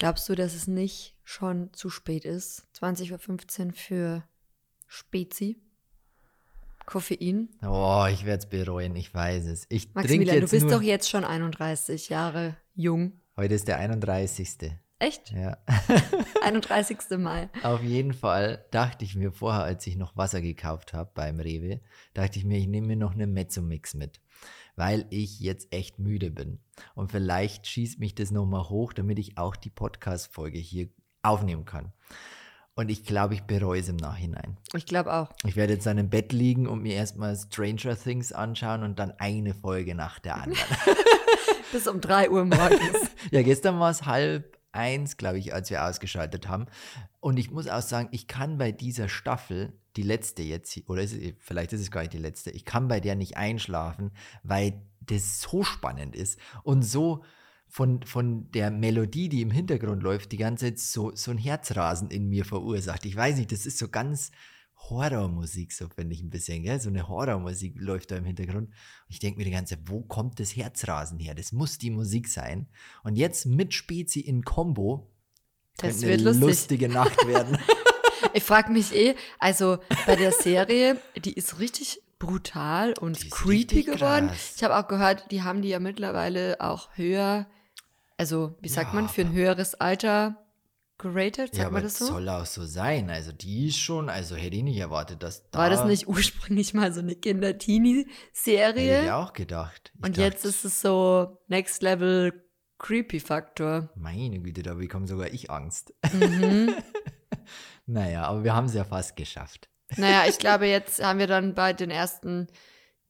Glaubst du, dass es nicht schon zu spät ist? 20.15 Uhr für Spezi? Koffein? Oh, ich werde es bereuen, ich weiß es. Ich Maximilian, du bist nur, doch jetzt schon 31 Jahre jung. Heute ist der 31. Echt? Ja. 31. Mai. Auf jeden Fall dachte ich mir vorher, als ich noch Wasser gekauft habe beim Rewe, dachte ich mir, ich nehme mir noch eine Mezzo-Mix mit, weil ich jetzt echt müde bin. Und vielleicht schießt mich das nochmal hoch, damit ich auch die Podcast-Folge hier aufnehmen kann. Und ich glaube, ich bereue es im Nachhinein. Ich glaube auch. Ich werde jetzt dann im Bett liegen und mir erstmal Stranger Things anschauen und dann eine Folge nach der anderen. Bis um 3 Uhr morgens. Ja, gestern war es halb eins, glaube ich, als wir ausgeschaltet haben. Und ich muss auch sagen, ich kann bei dieser Staffel, die letzte jetzt, hier- oder ist es, vielleicht ist es gar nicht die letzte, ich kann bei der nicht einschlafen, weil das so spannend ist und so von, von der Melodie, die im Hintergrund läuft, die ganze Zeit so, so ein Herzrasen in mir verursacht. Ich weiß nicht, das ist so ganz Horrormusik, so finde ich ein bisschen, gell? So eine Horrormusik läuft da im Hintergrund. Und ich denke mir die ganze Zeit, wo kommt das Herzrasen her? Das muss die Musik sein. Und jetzt mit Spezi in Combo. Das wird eine lustig. lustige Nacht werden. Ich frage mich eh, also bei der Serie, die ist richtig brutal und creepy geworden. krass. Ich habe auch gehört, die haben die ja mittlerweile auch höher, also wie sagt Ja, man, für ein höheres Alter geratet, ja, sagt aber man das so? soll auch so sein. Also die ist schon, also hätte ich nicht erwartet, dass da. War das nicht ursprünglich mal so eine Hätte Kinder-Teenie-Serie? ich auch gedacht. Ich Und dachte, jetzt ist es so Next Level Creepy-Faktor. Meine Güte, da bekomme sogar ich Angst. Mhm. naja, aber wir haben es ja fast geschafft. naja, ich glaube, jetzt haben wir dann bei den ersten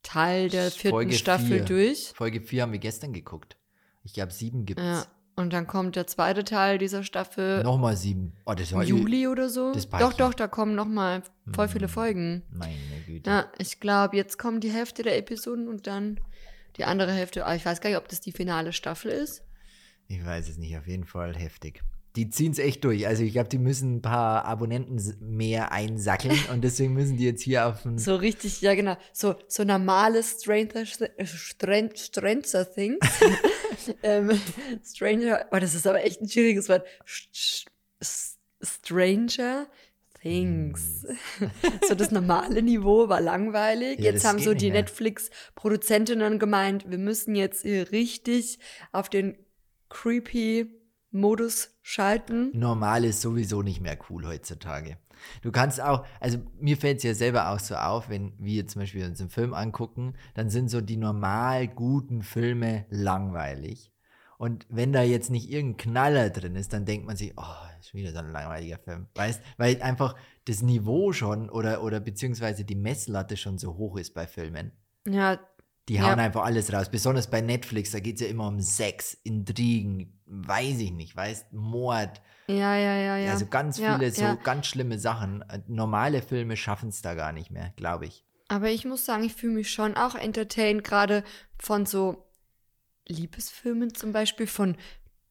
Teil der vierten Folge Staffel vier. durch. Folge 4 haben wir gestern geguckt. Ich glaube, sieben gibt es. Ja. Und dann kommt der zweite Teil dieser Staffel Nochmal sieben. Oh, das war Juli oder so. doch, doch, da kommen noch mal voll viele Mhm. Folgen. Meine Güte. Ja, ich glaube, jetzt kommen die Hälfte der Episoden und dann die andere Hälfte. Aber ich weiß gar nicht, ob das die finale Staffel ist. Ich weiß es nicht, auf jeden Fall heftig. Die ziehen es echt durch. Also ich glaube, die müssen ein paar Abonnenten mehr einsackeln und deswegen müssen die jetzt hier auf den. So richtig, ja genau. So, so normales Stranger, Stranger, Stranger Things. ähm, Stranger, oh, das ist aber echt ein schwieriges Wort. Stranger Things. so das normale Niveau war langweilig. Ja, jetzt haben so die. Netflix-Produzentinnen gemeint, wir müssen jetzt hier richtig auf den creepy Modus schalten. Normal ist sowieso nicht mehr cool heutzutage. Du kannst auch, also mir fällt es ja selber auch so auf, wenn wir zum Beispiel uns einen Film angucken, dann sind so die normal guten Filme langweilig. Und wenn da jetzt nicht irgendein Knaller drin ist, dann denkt man sich, oh, ist wieder so ein langweiliger Film. Weißt, weil einfach das Niveau schon oder, oder beziehungsweise die Messlatte schon so hoch ist bei Filmen. Ja, Die Ja. hauen einfach alles raus. Besonders bei Netflix, da geht es ja immer um Sex, Intrigen, weiß ich nicht, weißt, Mord. ja, ja, ja, ja. Also ganz Ja, viele so ja. ganz schlimme Sachen. Äh, Normale Filme schaffen es da gar nicht mehr, glaube ich. Aber ich muss sagen, ich fühle mich schon auch entertained, gerade von so Liebesfilmen zum Beispiel von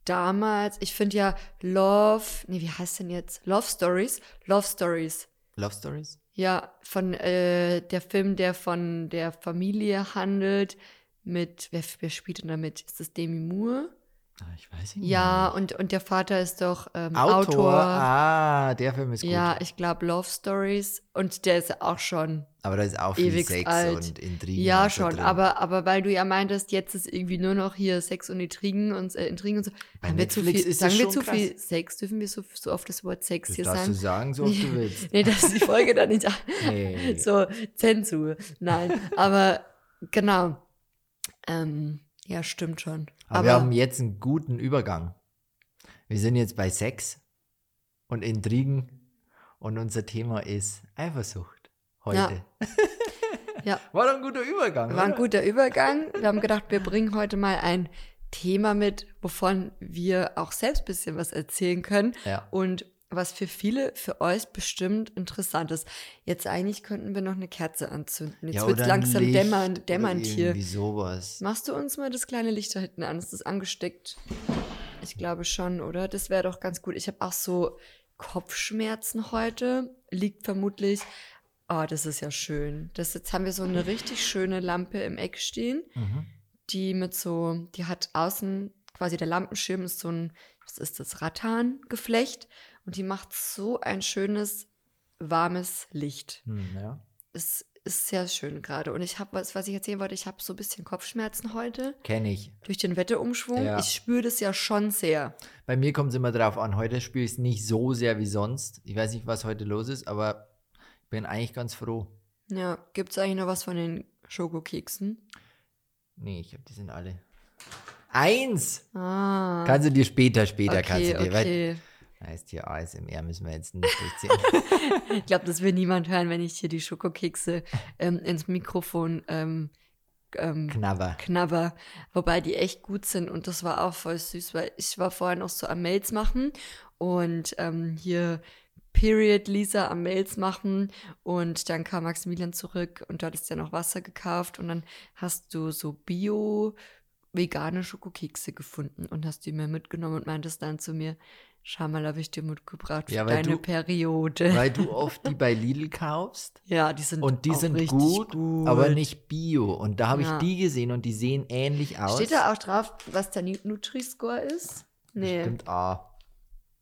damals. Ich finde ja Love, nee, wie heißt denn jetzt? Love Stories? Love Stories. Love Stories? Ja, von äh, der Film, der von der Familie handelt, mit, wer, wer spielt denn damit? Ist das Demi Moore? Ah, Ich weiß nicht. Ja, und, und der Vater ist doch ähm, Autor. Autor. Ah, der Film ist gut. Ja, ich glaube Love Stories. Und der ist auch schon Aber da ist auch viel ewig Sex alt. und Intrigen. Ja, schon, drin. aber, aber weil du ja meintest, jetzt ist irgendwie nur noch hier Sex und Intrigen und äh, Intrigen und so. Bei Haben wir zu Netflix viel, sagen wir zu krass. viel Sex? Dürfen wir so, so oft das Wort Sex Das hier darfst du sagen? sagen, so oft du willst. Nee, das ist die Folge dann nicht. Nee. So, Zensur. Nein, aber genau. Ähm, ja, stimmt schon. Aber, wir haben jetzt einen guten Übergang. Wir sind jetzt bei Sex und Intrigen und unser Thema ist Eifersucht heute. Ja. War doch ein guter Übergang. War ein oder? guter Übergang. Wir haben gedacht, wir bringen heute mal ein Thema mit, wovon wir auch selbst ein bisschen was erzählen können. Ja. Und was für viele, für euch bestimmt interessant ist. Jetzt eigentlich könnten wir noch eine Kerze anzünden. Jetzt ja, wird langsam Licht dämmern, dämmernd hier. Sowas. Machst du uns mal das kleine Licht da hinten an? Ist das angesteckt? Ich glaube schon, oder? Das wäre doch ganz gut. Ich habe auch so Kopfschmerzen heute. Liegt vermutlich. Oh, das ist ja schön. Das, jetzt haben wir so eine richtig schöne Lampe im Eck stehen, Mhm. die mit so, die hat außen, quasi der Lampenschirm ist so ein, was ist das, Rattangeflecht. Und die macht so ein schönes, warmes Licht. Hm, ja. Es ist sehr schön gerade. Und ich habe was, was ich erzählen wollte, ich habe so ein bisschen Kopfschmerzen heute Kenne ich. durch den Wetterumschwung. Ja. Ich spüre das ja schon sehr. Bei mir kommt es immer drauf an. Heute spüre ich es nicht so sehr wie sonst. Ich weiß nicht, was heute los ist, aber ich bin eigentlich ganz froh. Ja, gibt es eigentlich noch was von den Schokokeksen? Nee, ich habe die sind alle. Eins! Ah. Kannst du dir später, später kannst okay, du dir. Weil, okay. Heißt hier ASMR müssen wir jetzt nicht durchziehen. Ich glaube, das will niemand hören, wenn ich hier die Schokokekse ähm, ins Mikrofon ähm, ähm, Knabber. knabber. Wobei die echt gut sind und das war auch voll süß, weil ich war vorher noch so am Mails machen und ähm, hier Period Lisa am Mails machen und dann kam Maximilian zurück und du hattest ja noch Wasser gekauft und dann hast du so Bio vegane Schokokekse gefunden und hast die mir mitgenommen und meintest dann zu mir, schau mal, habe ich dir mitgebracht für Ja, weil deine du- Periode. Weil du oft die bei Lidl kaufst. ja, die sind Und die sind richtig gut, aber nicht bio. Und da habe Ja. ich die gesehen und die sehen ähnlich aus. Steht da auch drauf, was der Nu- Nutri-Score ist? Nee. Stimmt, ah.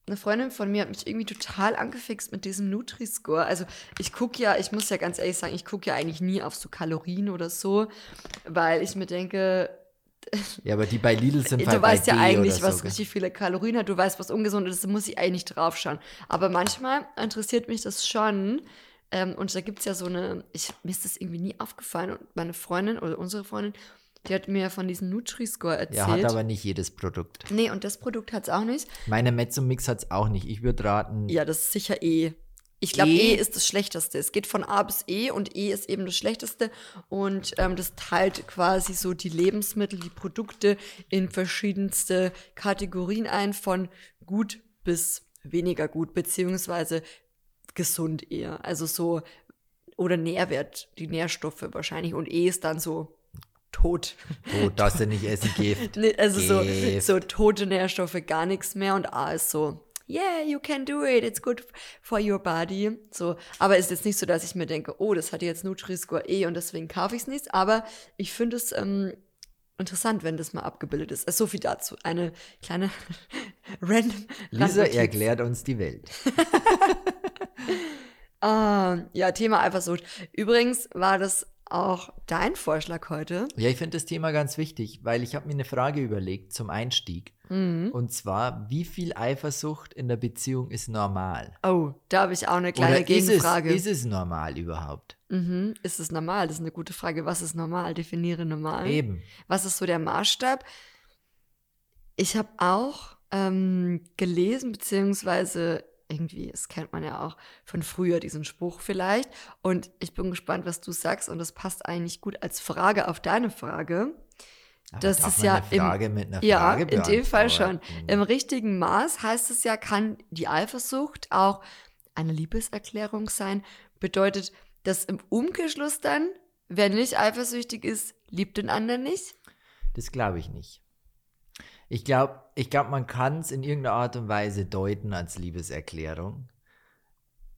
Eine Freundin von mir hat mich irgendwie total angefixt mit diesem Nutri-Score. Also ich gucke ja, ich muss ja ganz ehrlich sagen, ich gucke ja eigentlich nie auf so Kalorien oder so, weil ich mir denke, Ja, aber die bei Lidl sind du halt weißt ja D eigentlich, was so, richtig viele Kalorien hat, du weißt, was ungesund ist, da muss ich eigentlich drauf schauen. Aber manchmal interessiert mich das schon. Ähm, und da gibt es ja so eine, ich, mir ist das irgendwie nie aufgefallen. Und meine Freundin oder unsere Freundin, die hat mir von diesem Nutri-Score erzählt. Ja, hat aber nicht jedes Produkt. nee, und das Produkt hat es auch nicht. Meine Mezzo-Mix hat es auch nicht. Ich würde raten, Ja, das ist sicher E. Ich glaube, E? E? ist das Schlechteste. Es geht von A bis E und E ist eben das Schlechteste. Und ähm, das teilt quasi so die Lebensmittel, die Produkte in verschiedenste Kategorien ein, von gut bis weniger gut, beziehungsweise gesund eher. Also so, oder Nährwert, die Nährstoffe wahrscheinlich. Und E ist dann so tot. oh, darfst du nicht essen, Gift. Nee, also so, Gift. so tote Nährstoffe, gar nichts mehr und A ist so, yeah, you can do it, it's good for your body. So, aber ist jetzt nicht so, dass ich mir denke, oh, das hat jetzt Nutri-Score E und deswegen kaufe ich es nicht. Aber ich finde es ähm, interessant, wenn das mal abgebildet ist. Also so viel dazu. Eine kleine random. Lisa Randnotiz. erklärt uns die Welt. Ah, ja, Thema Eifersucht. Übrigens war das auch dein Vorschlag heute. Ja, ich finde das Thema ganz wichtig, weil ich habe mir eine Frage überlegt zum Einstieg. Mhm. Und zwar, wie viel Eifersucht in der Beziehung ist normal? Oh, da habe ich auch eine kleine Oder ist es, Gegenfrage. ist es normal überhaupt? Mhm. Ist es normal? Das ist eine gute Frage. Was ist normal? Definiere normal. Eben. Was ist so der Maßstab? Ich habe auch ähm, gelesen, beziehungsweise irgendwie, das kennt man ja auch von früher, diesen Spruch vielleicht. Und ich bin gespannt, was du sagst. Und das passt eigentlich gut als Frage auf deine Frage. Aber Das ist ja Frage mit einer Ja, Frage in dem Fall schon. Im richtigen Maß heißt es ja, kann die Eifersucht auch eine Liebeserklärung sein. Bedeutet das im Umkehrschluss dann, wer nicht eifersüchtig ist, liebt den anderen nicht? Das glaube ich nicht. Ich glaube, ich glaub, man kann es in irgendeiner Art und Weise deuten als Liebeserklärung.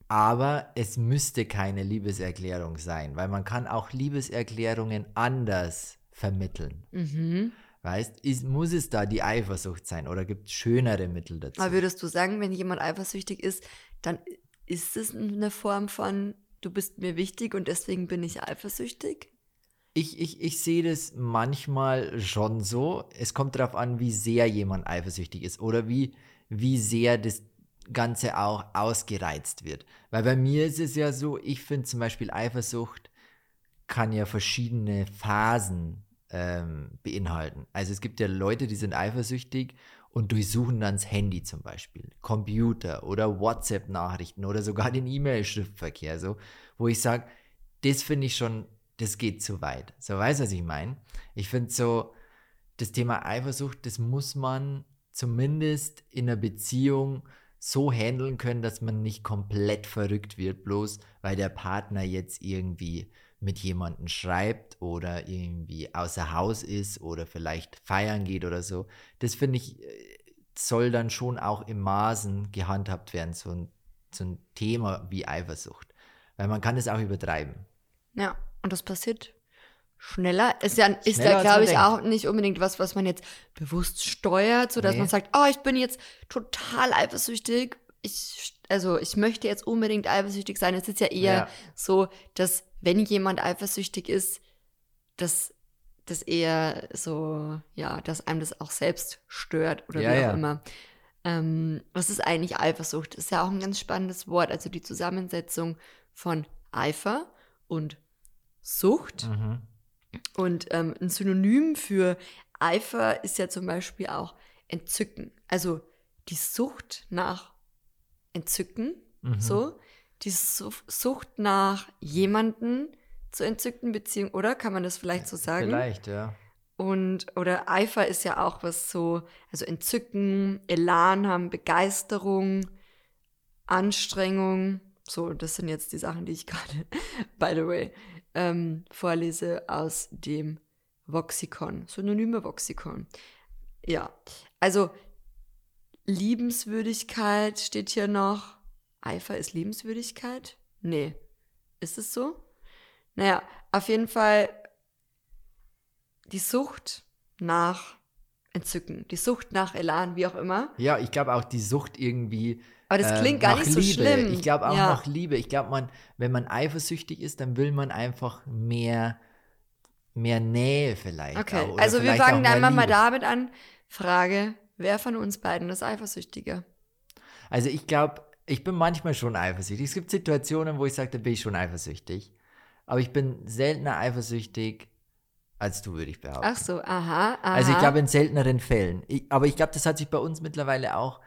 Aber es müsste keine Liebeserklärung sein, weil man kann auch Liebeserklärungen anders vermitteln. Mhm. Weißt, ist, muss es da die Eifersucht sein oder gibt es schönere Mittel dazu? Aber würdest du sagen, wenn jemand eifersüchtig ist, dann ist es eine Form von, du bist mir wichtig und deswegen bin ich eifersüchtig? Ich, ich, ich sehe das manchmal schon so. Es kommt darauf an, wie sehr jemand eifersüchtig ist oder wie, wie sehr das Ganze auch ausgereizt wird. Weil bei mir ist es ja so, ich finde zum Beispiel Eifersucht kann ja verschiedene Phasen ähm, beinhalten. Also es gibt ja Leute, die sind eifersüchtig und durchsuchen dann das Handy zum Beispiel, Computer oder WhatsApp-Nachrichten oder sogar den E-Mail-Schriftverkehr, so, wo ich sage, das finde ich schon, das geht zu weit. So, weißt du, was ich meine? Ich finde so, das Thema Eifersucht, das muss man zumindest in einer Beziehung so handeln können, dass man nicht komplett verrückt wird, bloß weil der Partner jetzt irgendwie mit jemandem schreibt oder irgendwie außer Haus ist oder vielleicht feiern geht oder so. Das finde ich, äh, soll dann schon auch im Maßen gehandhabt werden, so ein, so ein Thema wie Eifersucht. Weil man kann es auch übertreiben. Ja, und das passiert schneller. Ist ja, ist Schneller, ja, glaube ich, denkt. auch nicht unbedingt was, was man jetzt bewusst steuert, sodass Nee. man sagt, oh, ich bin jetzt total eifersüchtig. Ich, also ich möchte jetzt unbedingt eifersüchtig sein. Es ist ja eher Ja. so, dass wenn jemand eifersüchtig ist, dass das eher so, ja, dass einem das auch selbst stört oder Ja, wie auch ja. immer. Ähm, was ist eigentlich Eifersucht? Ist ja auch ein ganz spannendes Wort. Also die Zusammensetzung von Eifer und Sucht. Mhm. Und ähm, ein Synonym für Eifer ist ja zum Beispiel auch Entzücken. Also die Sucht nach Entzücken, Mhm. so. Die Su Sucht nach jemanden zu entzücken, beziehungsweise, oder kann man das vielleicht so sagen? Vielleicht, ja. Und, oder Eifer ist ja auch was so, also Entzücken, Elan haben, Begeisterung, Anstrengung. So, das sind jetzt die Sachen, die ich gerade, by the way, ähm, vorlese aus dem Voxikon, Synonyme Voxikon. Ja, also Liebenswürdigkeit steht hier noch. Eifer ist Liebenswürdigkeit? Nee. Ist es so? Naja, auf jeden Fall die Sucht nach Entzücken, die Sucht nach Elan, wie auch immer. Ja, ich glaube auch die Sucht irgendwie. Aber das ähm, klingt gar nach nicht so Liebe. schlimm. Ich glaube auch Ja. nach Liebe. Ich glaube, man, wenn man eifersüchtig ist, dann will man einfach mehr, mehr Nähe vielleicht. Okay, auch, also wir vielleicht auch fangen dann mal, damit an. Frage, wer von uns beiden ist eifersüchtiger? Also ich glaube, ich bin manchmal schon eifersüchtig. Es gibt Situationen, wo ich sage, da bin ich schon eifersüchtig. Aber ich bin seltener eifersüchtig als du, würde ich behaupten. Ach so, aha, aha. Also ich glaube in selteneren Fällen. Ich, aber ich glaube, das hat sich bei uns mittlerweile auch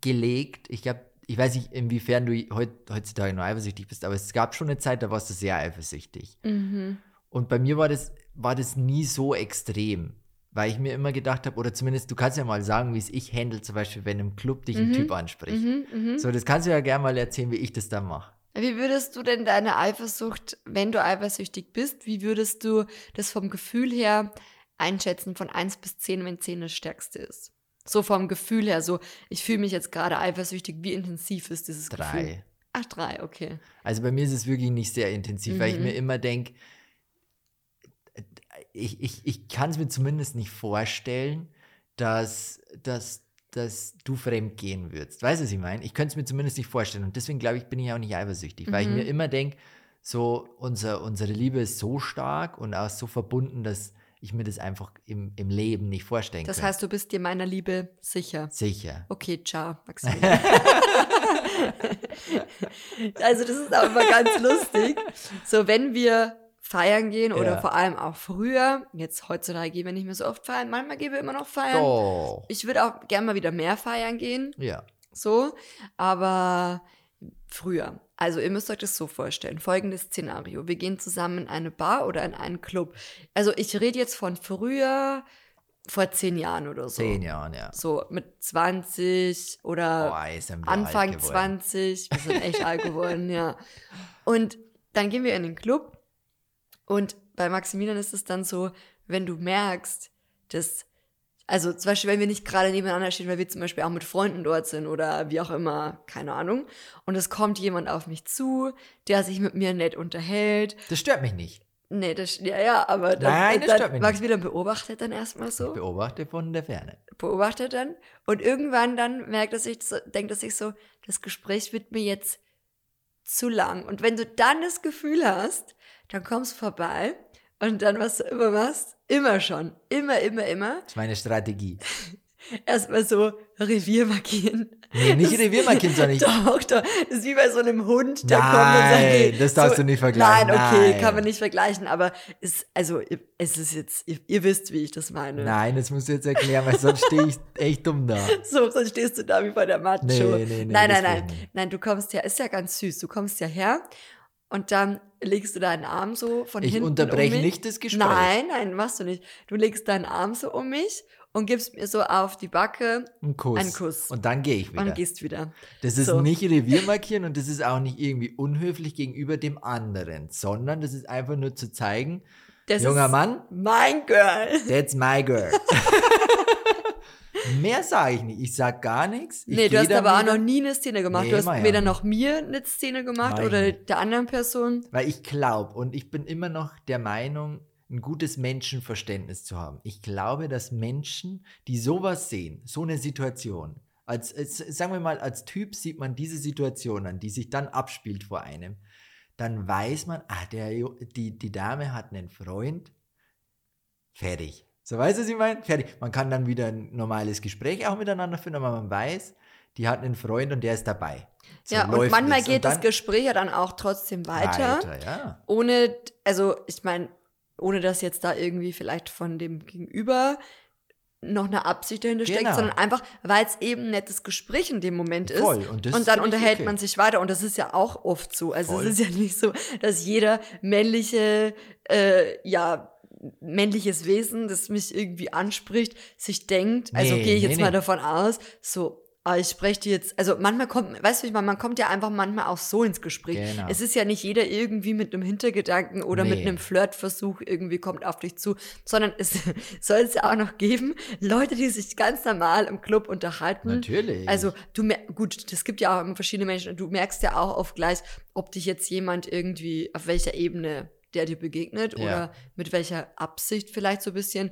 gelegt. Ich glaube, ich weiß nicht, inwiefern du heut, heutzutage nur eifersüchtig bist, aber es gab schon eine Zeit, da warst du sehr eifersüchtig. Mhm. Und bei mir war das, war das nie so extrem. Weil ich mir immer gedacht habe, oder zumindest du kannst ja mal sagen, wie es ich handle, zum Beispiel, wenn im Club dich ein Typ anspricht. Mhm, mhm. So, das kannst du ja gerne mal erzählen, wie ich das dann mache. Wie würdest du denn deine Eifersucht, wenn du eifersüchtig bist, wie würdest du das vom Gefühl her einschätzen von 1 bis 10, wenn 10 das stärkste ist? So vom Gefühl her, so ich fühle mich jetzt gerade eifersüchtig, wie intensiv ist dieses Gefühl? Drei. Ach, drei, okay. Also bei mir ist es wirklich nicht sehr intensiv, weil ich Mhm. mir immer denke, ich, ich, ich kann es mir zumindest nicht vorstellen, dass, dass, dass du fremd gehen würdest. Weißt du, was ich meine? Ich könnte es mir zumindest nicht vorstellen. Und deswegen glaube ich, bin ich auch nicht eifersüchtig, weil ich Mhm. mir immer denke, so unser, unsere Liebe ist so stark und auch so verbunden, dass ich mir das einfach im, im Leben nicht vorstellen Das könnte. heißt, du bist dir meiner Liebe sicher. Sicher. Okay, ciao, Maximilian. also das ist auch immer ganz lustig. So, wenn wir feiern gehen oder Ja. vor allem auch früher, jetzt heutzutage gehen wir nicht mehr so oft feiern, manchmal gehen wir immer noch feiern. Doch. Ich würde auch gerne mal wieder mehr feiern gehen, Ja. so, aber früher. Also ihr müsst euch das so vorstellen. Folgendes Szenario. Wir gehen zusammen in eine Bar oder in einen Club. Also ich rede jetzt von früher, vor zehn Jahren oder so. Zehn Jahren, ja. So mit 20 oder wir Anfang alt geworden. 20. Wir sind echt alt geworden, ja. Und dann gehen wir in den Club und bei Maximilian ist es dann so, wenn du merkst, dass, also zum Beispiel, wenn wir nicht gerade nebeneinander stehen, weil wir zum Beispiel auch mit Freunden dort sind oder wie auch immer, keine Ahnung, und es kommt jemand auf mich zu, der sich mit mir nett unterhält. Das stört mich nicht. Nee, das, ja, ja, aber dann, Nein, das dann stört mich nicht. Maximilian beobachtet dann erstmal so Ich beobachte von der Ferne. beobachtet dann und irgendwann dann merkt er sich, so, denkt er sich so, das Gespräch wird mir jetzt zu lang. Und wenn du dann das Gefühl hast, dann kommst du vorbei und dann, was du immer machst, immer schon, immer, immer, immer, Das ist meine Strategie. erstmal so Revier markieren. Nee, nicht Reviermarkieren, sondern ich. Doch, doch, das ist wie bei so einem Hund, der kommt und sagt, Nein, hey, das darfst du nicht vergleichen. Nein, okay, Nein. kann man nicht vergleichen, aber ist, also, es ist jetzt, ihr, ihr wisst, wie ich das meine. Nein, das musst du jetzt erklären, weil sonst stehe ich echt dumm da. So, sonst stehst du da wie bei der Macho. Nee, nee, nee, nein, das nein, nein. Nein, du kommst ja, ist ja ganz süß. Du kommst ja her und dann legst du deinen Arm so von Ich hinten unterbreche um mich. nicht das Gespräch. Nein, nein, machst du nicht. Du legst deinen Arm so um mich und gibst mir so auf die Backe Ein Kuss. Ein Kuss. Und dann gehe ich wieder. und gehst wieder. Das ist So. nicht Revier markieren und das ist auch nicht irgendwie unhöflich gegenüber dem anderen, sondern das ist einfach nur zu zeigen, Das junger Mann, Mein Girl. that's my girl. Mehr sage ich nicht. Ich sage gar nichts. Ich nee, du hast aber auch noch nie eine Szene gemacht. Nee, du hast ich weder noch mir eine Szene gemacht Mach ich oder der anderen Person. Weil ich glaube und ich bin immer noch der Meinung, ein gutes Menschenverständnis zu haben. Ich glaube, dass Menschen, die sowas sehen, so eine Situation, als, als, sagen wir mal, als Typ sieht man diese Situation an, die sich dann abspielt vor einem, dann weiß man, ah, der, die, die Dame hat einen Freund, fertig. So weißt du, was ich meine? Fertig. Man kann dann wieder ein normales Gespräch auch miteinander führen, aber man weiß, die hat einen Freund und der ist dabei. So ja, und manchmal es. geht und das Gespräch ja dann auch trotzdem weiter. weiter ja. Ohne, also ich meine, ohne dass jetzt da irgendwie vielleicht von dem Gegenüber noch eine Absicht dahinter genau. steckt, sondern einfach, weil es eben ein nettes Gespräch in dem Moment ist. Voll. Und, und dann unterhält okay. man sich weiter. Und das ist ja auch oft so. Also Voll. es ist ja nicht so, dass jeder männliche, äh, ja, männliches Wesen, das mich irgendwie anspricht, sich denkt, also gehe ich jetzt nee, mal davon aus, so, aber ich spreche dir jetzt, also manchmal kommt, weißt du, ich meine, man kommt ja einfach manchmal auch so ins Gespräch. Genau. Es ist ja nicht jeder irgendwie mit einem Hintergedanken oder nee. mit einem Flirtversuch irgendwie kommt auf dich zu, sondern es soll es ja auch noch geben, Leute, die sich ganz normal im Club unterhalten. Natürlich. Also du, gut, es gibt ja auch verschiedene Menschen, du merkst ja auch oft gleich, ob dich jetzt jemand irgendwie, auf welcher Ebene der dir begegnet ja. oder mit welcher Absicht vielleicht so ein bisschen.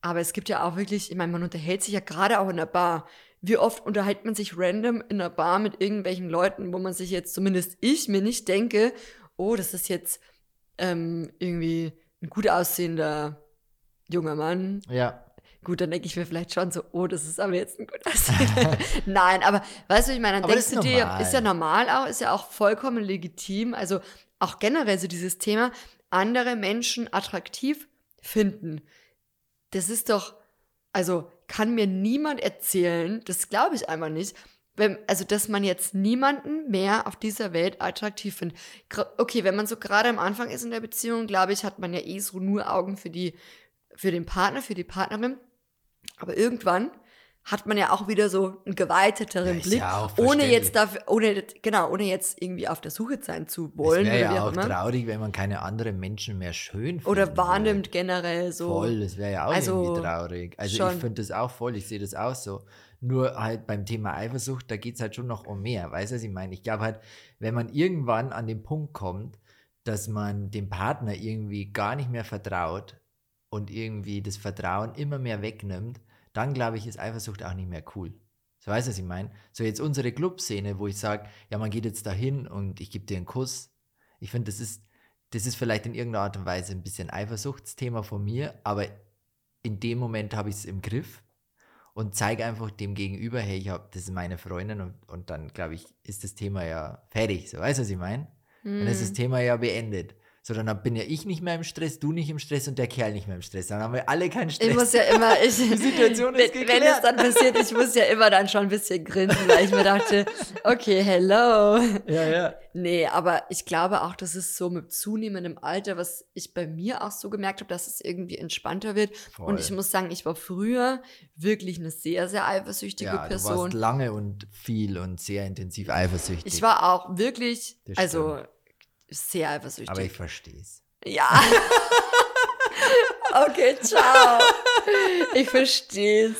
Aber es gibt ja auch wirklich, ich meine, man unterhält sich ja gerade auch in der Bar wie oft unterhält man sich random in einer Bar mit irgendwelchen Leuten, wo man sich jetzt, zumindest ich, mir nicht denke, oh, das ist jetzt ähm, irgendwie ein gut aussehender junger Mann. Ja. Gut, dann denke ich mir vielleicht schon so, oh, das ist aber jetzt ein gut aussehender. Nein, aber weißt du, ich meine, dann aber denkst du dir, normal. ist ja normal auch, ist ja auch vollkommen legitim. Also auch generell so dieses Thema, andere Menschen attraktiv finden. Das ist doch, also kann mir niemand erzählen, das glaube ich einfach nicht, wenn, also dass man jetzt niemanden mehr auf dieser Welt attraktiv findet. Okay, wenn man so gerade am Anfang ist in der Beziehung, glaube ich, hat man ja eh so nur Augen für die, für den Partner, für die Partnerin. Aber irgendwann hat man ja auch wieder so einen geweiteteren ja, Blick, ja ohne jetzt dafür, ohne, genau, ohne jetzt irgendwie auf der Suche sein zu wollen. Es wäre ja auch immer. traurig, wenn man keine anderen Menschen mehr schön findet. Oder wahrnimmt generell so. Voll, das wäre ja auch also irgendwie traurig. Also schon. ich finde das auch voll, ich sehe das auch so. Nur halt beim Thema Eifersucht, da geht es halt schon noch um mehr. Weißt du, was ich meine? Ich glaube halt, wenn man irgendwann an den Punkt kommt, dass man dem Partner irgendwie gar nicht mehr vertraut und irgendwie das Vertrauen immer mehr wegnimmt, dann glaube ich, ist Eifersucht auch nicht mehr cool. So weißt du, was ich meine? So jetzt unsere Clubszene, wo ich sage, ja, man geht jetzt dahin und ich gebe dir einen Kuss. Ich finde, das ist, das ist vielleicht in irgendeiner Art und Weise ein bisschen Eifersuchtsthema von mir, aber in dem Moment habe ich es im Griff und zeige einfach dem Gegenüber, hey, ich habe, das ist meine Freundin und, und dann, glaube ich, ist das Thema ja fertig. So weißt du, was ich meine? Mm. Dann ist das mhm. Thema ja beendet. So, dann bin ja ich nicht mehr im Stress, du nicht im Stress und der Kerl nicht mehr im Stress. Dann haben wir alle keinen Stress. Ich muss ja immer, ich, die Situation ist wenn, wenn es dann passiert, ich muss ja immer dann schon ein bisschen grinsen, weil ich mir dachte, okay, hello. Ja, ja. Nee, aber ich glaube auch, dass es so mit zunehmendem Alter, was ich bei mir auch so gemerkt habe, dass es irgendwie entspannter wird. Voll. Und ich muss sagen, ich war früher wirklich eine sehr, sehr eifersüchtige ja, Person. Du warst lange und viel und sehr intensiv eifersüchtig. Ich war auch wirklich, also sehr eifersüchtig. Aber ich verstehe es. Ja. okay, ciao. Ich verstehe es.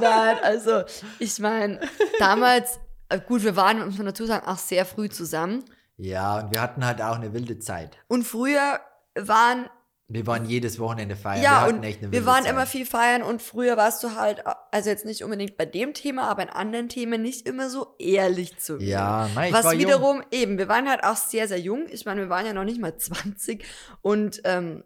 Nein, also ich meine, damals, äh, gut, wir waren, muss man dazu sagen, auch sehr früh zusammen. Ja, und wir hatten halt auch eine wilde Zeit. Und früher waren wir waren jedes Wochenende feiern. Ja, wir und wir waren Zeit. immer viel feiern und früher warst du halt, also jetzt nicht unbedingt bei dem Thema, aber in anderen Themen nicht immer so ehrlich zu mir. Ja, nein, ich Was war wiederum, jung. eben, wir waren halt auch sehr, sehr jung. Ich meine, wir waren ja noch nicht mal 20 und ähm,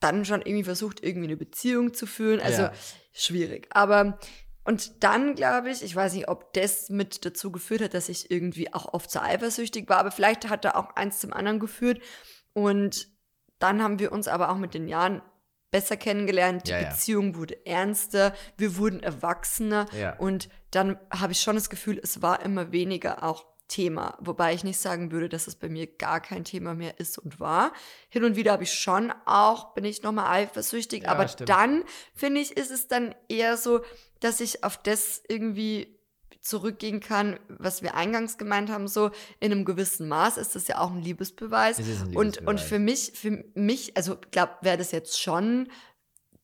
dann schon irgendwie versucht, irgendwie eine Beziehung zu führen. Also ja. schwierig. Aber und dann glaube ich, ich weiß nicht, ob das mit dazu geführt hat, dass ich irgendwie auch oft so eifersüchtig war, aber vielleicht hat da auch eins zum anderen geführt. Und dann haben wir uns aber auch mit den Jahren besser kennengelernt, die ja, Beziehung ja. wurde ernster, wir wurden erwachsener ja. und dann habe ich schon das Gefühl, es war immer weniger auch Thema, wobei ich nicht sagen würde, dass es bei mir gar kein Thema mehr ist und war. Hin und wieder habe ich schon auch, bin ich nochmal eifersüchtig, aber stimmt. dann finde ich, ist es dann eher so, dass ich auf das irgendwie zurückgehen kann, was wir eingangs gemeint haben, so in einem gewissen Maß ist das ja auch ein Liebesbeweis. Ein Liebesbeweis. Und, und für mich, für mich, also glaube, wäre das jetzt schon,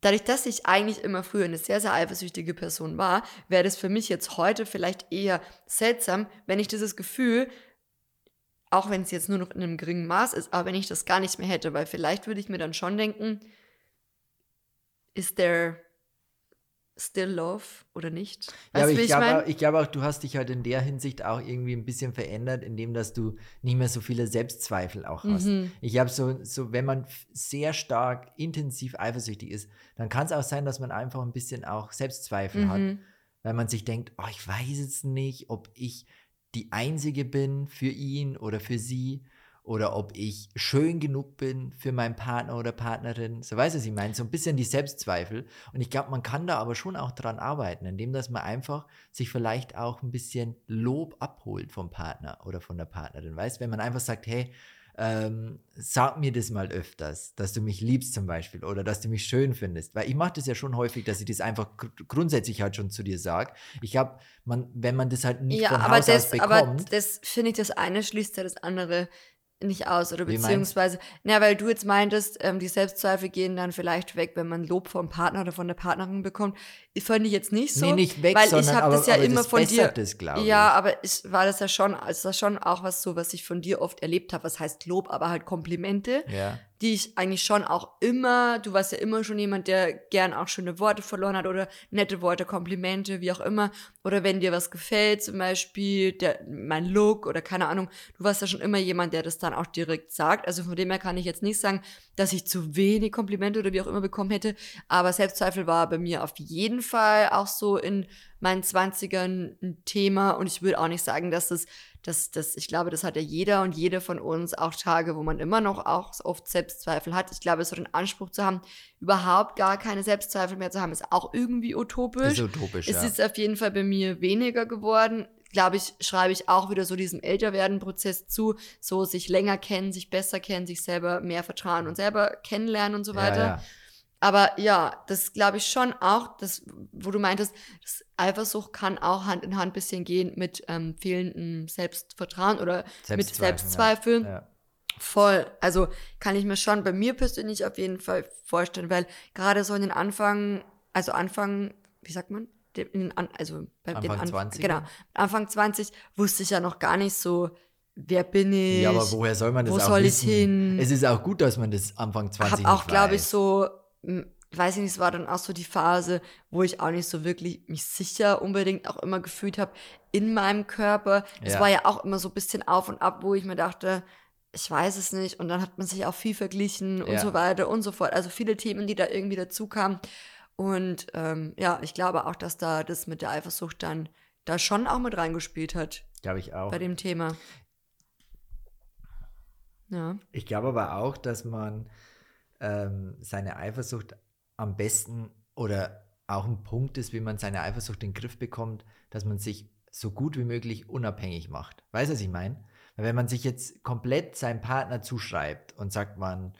dadurch, dass ich eigentlich immer früher eine sehr, sehr eifersüchtige Person war, wäre das für mich jetzt heute vielleicht eher seltsam, wenn ich dieses Gefühl auch wenn es jetzt nur noch in einem geringen Maß ist, aber wenn ich das gar nicht mehr hätte, weil vielleicht würde ich mir dann schon denken, ist there still love oder nicht? Ja, aber Weißt wie ich, glaube, mein? auch- ich glaube auch, du hast dich halt in der Hinsicht auch irgendwie ein bisschen verändert, indem dass du nicht mehr so viele Selbstzweifel auch hast. Mhm. Ich habe so, so, wenn man sehr stark intensiv eifersüchtig ist, dann kann es auch sein, dass man einfach ein bisschen auch Selbstzweifel hat, Mhm. weil man sich denkt, oh, ich weiß jetzt nicht, ob ich die Einzige bin für ihn oder für sie oder ob ich schön genug bin für meinen Partner oder Partnerin. So weißt du, was ich meine, so ein bisschen die Selbstzweifel. Und ich glaube, man kann da aber schon auch dran arbeiten, indem dass man einfach sich vielleicht auch ein bisschen Lob abholt vom Partner oder von der Partnerin. Weißt, wenn man einfach sagt, hey, ähm, sag mir das mal öfters, dass du mich liebst zum Beispiel oder dass du mich schön findest. Weil ich mache das ja schon häufig, dass ich das einfach gr grundsätzlich halt schon zu dir sage. Ich glaube, man, wenn man das halt nicht Ja, von aber Haus das, aus bekommt, aber das finde ich, das eine schließt ja das andere nicht aus. Oder beziehungsweise, na, weil du jetzt meintest, ähm, die Selbstzweifel gehen dann vielleicht weg, wenn man Lob vom Partner oder von der Partnerin bekommt. Ich fand ich jetzt nicht so. nee, nicht weg, weil sondern ich habe das ja aber immer das von dir. das, glaube Ja, aber ich war das ja schon, also das schon auch was so, was ich von dir oft erlebt habe. Was heißt Lob, aber halt Komplimente, ich. Ja. Die ich eigentlich schon auch immer, du warst ja immer schon jemand, der gern auch schöne Worte verloren hat oder nette Worte, Komplimente, wie auch immer. Oder wenn dir was gefällt, zum Beispiel der, mein Look oder keine Ahnung, du warst ja schon immer jemand, der das dann auch direkt sagt. Also von dem her kann ich jetzt nicht sagen, dass ich zu wenig Komplimente oder wie auch immer bekommen hätte. Aber Selbstzweifel war bei mir auf jeden Fall auch so in meinen 20ern ein Thema. Und ich würde auch nicht sagen, dass es, dass das, ich glaube, das hat ja jeder und jede von uns auch Tage, wo man immer noch auch oft Selbstzweifel hat. Ich glaube, so den Anspruch zu haben, überhaupt gar keine Selbstzweifel mehr zu haben, ist auch irgendwie utopisch. Ist utopisch, Es ja. ist auf jeden Fall bei mir weniger geworden. Glaube ich, schreibe ich auch wieder so diesem Älterwerden-Prozess zu, so sich länger kennen, sich besser kennen, sich selber mehr vertrauen und selber kennenlernen und so weiter. Ja, ja. Aber ja, das glaube ich schon auch, das, wo du meintest, das Eifersucht kann auch Hand in Hand ein bisschen gehen mit ähm, fehlendem Selbstvertrauen oder mit Selbstzweifel, Selbstzweifel. Ja. Voll. Also kann ich mir schon bei mir persönlich auf jeden Fall vorstellen, weil gerade so in den Anfang, also Anfang, wie sagt man? Den- In den An, also bei den Anfang Anf 20, Genau. Anfang 20 wusste ich ja noch gar nicht so, wer bin ich. Ja, aber woher soll man das wo auch soll ich wissen? hin? Es ist auch gut, dass man das Anfang 20 habe auch, glaube ich, so, weiß ich nicht, es war dann auch so die Phase, wo ich auch nicht so wirklich mich sicher unbedingt auch immer gefühlt habe in meinem Körper. Es Ja. war ja auch immer so ein bisschen auf und ab, wo ich mir dachte, ich weiß es nicht. Und dann hat man sich auch viel verglichen und Ja. so weiter und so fort. Also viele Themen, die da irgendwie dazu kamen. Und ähm, ja, ich glaube auch, dass da das mit der Eifersucht dann da schon auch mit reingespielt hat Glaube ich auch. bei dem Thema. Ja. Ich glaube aber auch, dass man ähm, seine Eifersucht am besten oder auch ein Punkt ist, wie man seine Eifersucht in den Griff bekommt, dass man sich so gut wie möglich unabhängig macht. Weißt du, was ich meine? Weil wenn man sich jetzt komplett seinem Partner zuschreibt und sagt, man,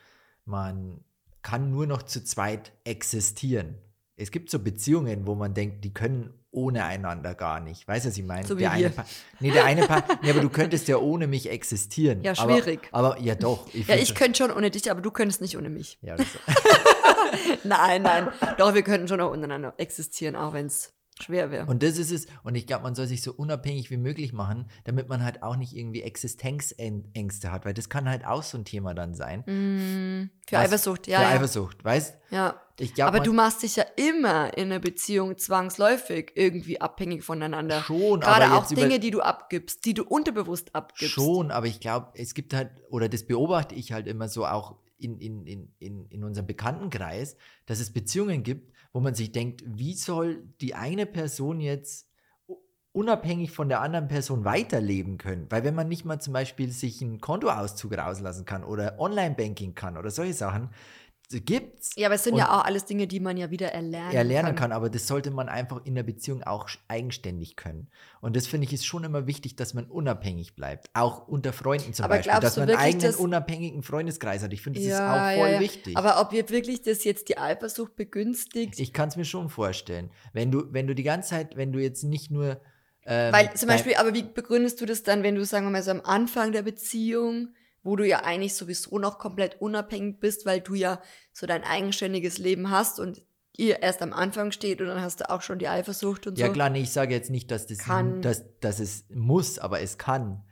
man kann nur noch zu zweit existieren. Es gibt so Beziehungen, wo man denkt, die können ohne einander gar nicht. Weißt du, was ich meine? So wie der eine. Pa- nee, der eine Part, nee, aber du könntest ja ohne mich existieren. Ja, aber, schwierig. Aber, ja doch. Ja, find ich könnte schon ohne dich, aber du könntest nicht ohne mich. Ja, Nein, nein. Doch, wir könnten schon auch untereinander existieren, auch wenn es schwer wäre. und das ist es. Und ich glaube, man soll sich so unabhängig wie möglich machen, damit man halt auch nicht irgendwie Existenzängste hat, weil das kann halt auch so ein Thema dann sein. Mm, für Was- Eifersucht, ja. Für ja. Eifersucht, weißt ja. Ich glaube, Aber du machst dich ja immer in einer Beziehung zwangsläufig irgendwie abhängig voneinander. schon, Gerade aber auch Dinge, die du abgibst, die du unterbewusst abgibst. Schon, aber ich glaube, es gibt halt, oder das beobachte ich halt immer so auch in, in, in, in, in unserem Bekanntenkreis, dass es Beziehungen gibt, wo man sich denkt, wie soll die eine Person jetzt unabhängig von der anderen Person weiterleben können? Weil wenn man nicht mal zum Beispiel sich einen Kontoauszug rauslassen kann oder Online-Banking kann oder solche Sachen, gibt's. Ja, aber es sind ja auch alles Dinge, die man ja wieder erlernen, erlernen kann, aber das sollte man einfach in der Beziehung auch eigenständig können. Und das finde ich ist schon immer wichtig, dass man unabhängig bleibt. Auch unter Freunden zum Aber Beispiel, dass man einen eigenen unabhängigen Freundeskreis hat. Ich finde, das Ja, ist auch voll ja, ja. wichtig. Aber ob jetzt wirklich das jetzt die Eifersucht begünstigt, ich kann es mir schon vorstellen. Wenn du, wenn du die ganze Zeit, wenn du jetzt nicht nur ähm, Weil zum Beispiel, aber wie begründest du das dann, wenn du, sagen wir mal, so am Anfang der Beziehung, wo du ja eigentlich sowieso noch komplett unabhängig bist, weil du ja so dein eigenständiges Leben hast und ihr erst am Anfang steht und dann hast du auch schon die Eifersucht und Ja so. klar, nee, ich sage jetzt nicht, dass das Kann. dass, dass es muss, aber es kann.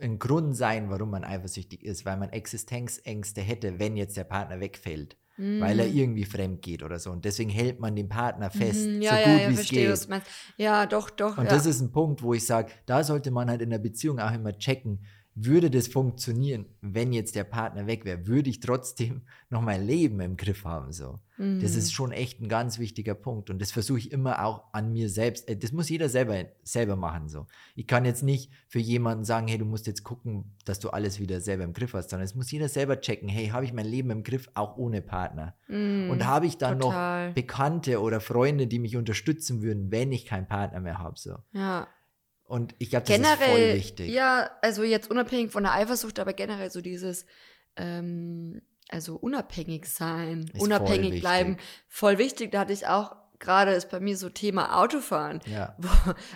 ein, Grund sein, warum man eifersüchtig ist, weil man Existenzängste hätte, wenn jetzt der Partner wegfällt. Weil er irgendwie fremd geht oder so. Und deswegen hält man den Partner fest, Mhm, ja, so ja, gut ja, wie es was geht. meinst. Ja, doch, doch. Und ja. das ist ein Punkt, wo ich sage, da sollte man halt in der Beziehung auch immer checken, würde das funktionieren, wenn jetzt der Partner weg wäre, würde ich trotzdem noch mein Leben im Griff haben. So. Das Mhm. ist schon echt ein ganz wichtiger Punkt. Und das versuche ich immer auch an mir selbst. Äh, Das muss jeder selber, selber machen. So. Ich kann jetzt nicht für jemanden sagen, hey, du musst jetzt gucken, dass du alles wieder selber im Griff hast, sondern es muss jeder selber checken, hey, habe ich mein Leben im Griff, auch ohne Partner? Mm, Und habe ich dann total. noch Bekannte oder Freunde, die mich unterstützen würden, wenn ich keinen Partner mehr habe? So. ja. Und ich glaube, das ist voll generell, wichtig. ja, also jetzt unabhängig von der Eifersucht, aber generell so dieses, ähm, also unabhängig sein, Ist voll unabhängig wichtig. bleiben, voll wichtig. Da hatte ich auch gerade ist bei mir so Thema Autofahren. Ja. Wo,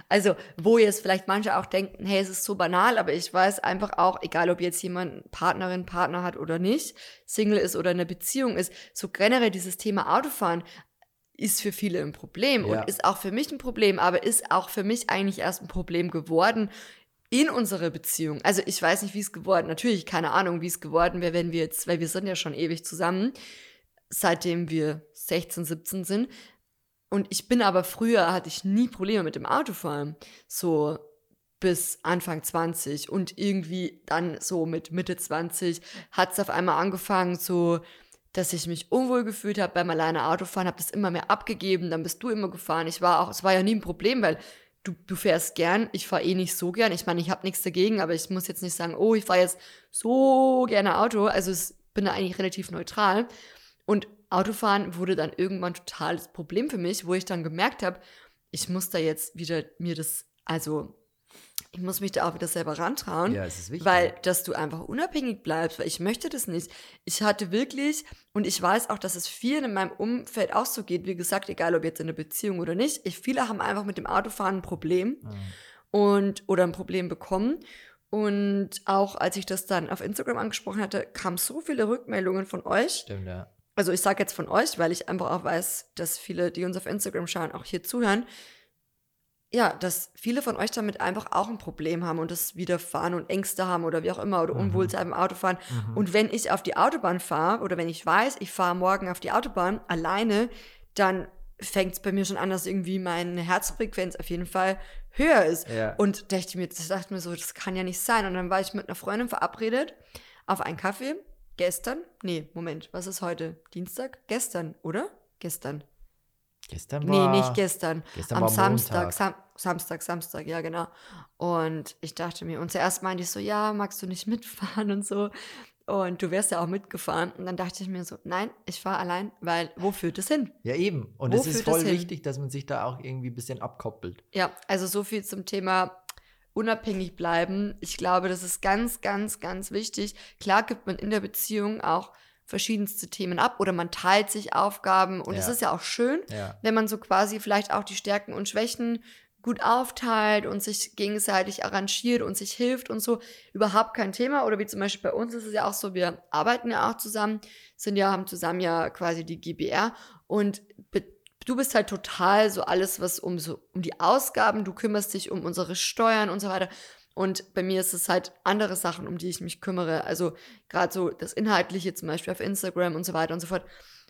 also, wo jetzt vielleicht manche auch denken, hey, es ist so banal, aber ich weiß einfach auch, egal ob jetzt jemand Partnerin, Partner hat oder nicht, Single ist oder in einer Beziehung ist, so generell dieses Thema Autofahren ist für viele ein Problem Ja. und ist auch für mich ein Problem, aber ist auch für mich eigentlich erst ein Problem geworden in unserer Beziehung. Also ich weiß nicht, wie es geworden, natürlich keine Ahnung, wie es geworden wäre, wenn wir jetzt, weil wir sind ja schon ewig zusammen, seitdem wir 16, 17 sind. Und ich bin aber früher, hatte ich nie Probleme mit dem Autofahren. So bis Anfang 20 und irgendwie dann so mit Mitte 20 hat es auf einmal angefangen, so dass ich mich unwohl gefühlt habe beim alleine Autofahren, habe das immer mehr abgegeben, dann bist du immer gefahren. Ich war auch, es war ja nie ein Problem, weil du, du fährst gern, ich fahre eh nicht so gern. Ich meine, ich habe nichts dagegen, aber ich muss jetzt nicht sagen, oh, ich fahre jetzt so gerne Auto. Also ich bin da eigentlich relativ neutral. Und Autofahren wurde dann irgendwann total das Problem für mich, wo ich dann gemerkt habe, ich muss da jetzt wieder mir das, also ich muss mich da auch wieder selber rantrauen, Ja, es ist wichtig. weil dass du einfach unabhängig bleibst, weil ich möchte das nicht. Ich hatte wirklich, und ich weiß auch, dass es vielen in meinem Umfeld auch so geht, wie gesagt, egal ob jetzt in einer Beziehung oder nicht, ich, viele haben einfach mit dem Autofahren ein Problem Mhm. und oder ein Problem bekommen. Und auch als ich das dann auf Instagram angesprochen hatte, kamen so viele Rückmeldungen von euch. Stimmt, ja. Also ich sage jetzt von euch, weil ich einfach auch weiß, dass viele, die uns auf Instagram schauen, auch hier zuhören. Ja, dass viele von euch damit einfach auch ein Problem haben und das Widerfahren und Ängste haben oder wie auch immer oder Mhm. Unwohlsein beim Autofahren. Und wenn ich auf die Autobahn fahre oder wenn ich weiß, ich fahre morgen auf die Autobahn alleine, dann fängt es bei mir schon an, dass irgendwie meine Herzfrequenz auf jeden Fall höher ist. Ja. Und dachte ich mir, das dachte mir so, das kann ja nicht sein. Und dann war ich mit einer Freundin verabredet auf einen Kaffee. Gestern? Nee, Moment, was ist heute? Dienstag? Gestern, oder? Gestern. Gestern Nee, war. nicht gestern. Gestern Am Samstag. Sam Samstag, Samstag, ja, genau. Und ich dachte mir, und zuerst meinte ich so, ja, magst du nicht mitfahren und so. Und du wärst ja auch mitgefahren. Und dann dachte ich mir so, nein, ich fahre allein, weil wo führt es hin? Ja, eben. Und Wo es ist voll wichtig, dass man sich da auch irgendwie ein bisschen abkoppelt. Ja, also so viel zum Thema unabhängig bleiben. Ich glaube, das ist ganz, ganz, ganz wichtig. Klar gibt man in der Beziehung auch verschiedenste Themen ab oder man teilt sich Aufgaben und es Ja. ist ja auch schön, Ja. wenn man so quasi vielleicht auch die Stärken und Schwächen gut aufteilt und sich gegenseitig arrangiert und sich hilft und so, überhaupt kein Thema. Oder wie zum Beispiel bei uns ist es ja auch so, wir arbeiten ja auch zusammen, sind ja, haben zusammen ja quasi die GBR und du bist halt total so alles, was um so, um die Ausgaben, du kümmerst dich um unsere Steuern und so weiter. Und bei mir ist es halt andere Sachen, um die ich mich kümmere. Also gerade so das Inhaltliche zum Beispiel auf Instagram und so weiter und so fort.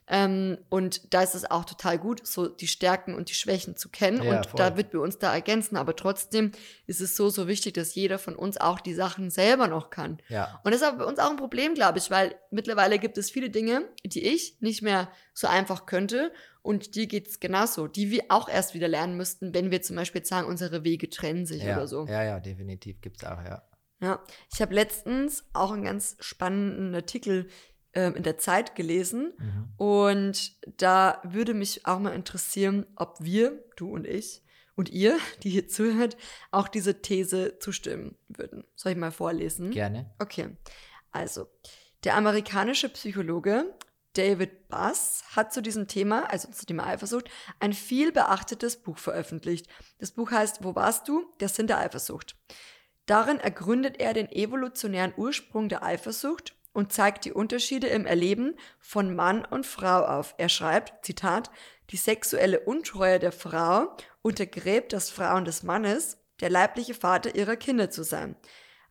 Ähm, und da ist es auch total gut, so die Stärken und die Schwächen zu kennen. Ja, und voll. da wird wir uns da ergänzen. Aber trotzdem ist es so, so wichtig, dass jeder von uns auch die Sachen selber noch kann. Ja. Und das ist aber bei uns auch ein Problem, glaube ich, weil mittlerweile gibt es viele Dinge, die ich nicht mehr so einfach könnte. Und die geht es genauso, die wir auch erst wieder lernen müssten, wenn wir zum Beispiel sagen, unsere Wege trennen sich Ja. oder so. ja, ja, definitiv gibt es auch, ja. Ja, ich habe letztens auch einen ganz spannenden Artikel ähm, in der Zeit gelesen Mhm. und da würde mich auch mal interessieren, ob wir, du und ich und ihr, die hier zuhört, auch diese These zustimmen würden. Soll ich mal vorlesen? Gerne. Okay, also der amerikanische Psychologe David Bass hat zu diesem Thema, also zu Thema Eifersucht, ein viel beachtetes Buch veröffentlicht. Das Buch heißt Wo warst du? Der Sinn der Eifersucht. Darin ergründet er den evolutionären Ursprung der Eifersucht und zeigt die Unterschiede im Erleben von Mann und Frau auf. Er schreibt, Zitat, die sexuelle Untreue der Frau untergräbt das Frauen des Mannes, der leibliche Vater ihrer Kinder zu sein.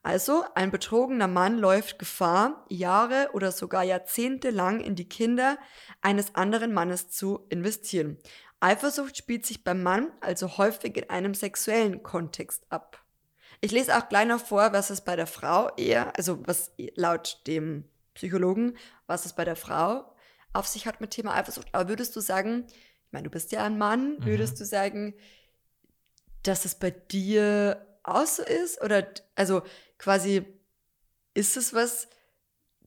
Also, ein betrogener Mann läuft Gefahr, Jahre oder sogar Jahrzehnte lang in die Kinder eines anderen Mannes zu investieren. Eifersucht spielt sich beim Mann also häufig in einem sexuellen Kontext ab. Ich lese auch gleich noch vor, was es bei der Frau eher, also was laut dem Psychologen, was es bei der Frau auf sich hat mit Thema Eifersucht. Aber würdest du sagen, ich meine, du bist ja ein Mann, Mhm. würdest du sagen, dass es bei dir auch so ist? Oder also quasi ist es was,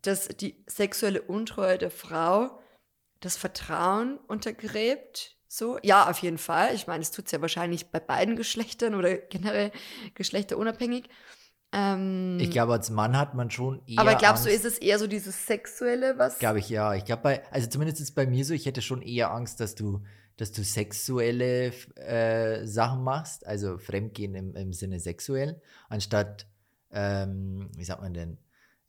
dass die sexuelle Untreue der Frau das Vertrauen untergräbt? So? Ja, auf jeden Fall. Ich meine, es tut es ja wahrscheinlich bei beiden Geschlechtern oder generell geschlechterunabhängig. Ähm, Ich glaube, als Mann hat man schon eher. aber glaubst du, Angst, ist es eher so dieses Sexuelle, was? Glaube ich, ja. Ich glaube, bei, also zumindest ist es bei mir so, ich hätte schon eher Angst, dass du, dass du sexuelle äh, Sachen machst, also Fremdgehen im, im Sinne sexuell, anstatt, ähm, wie sagt man denn,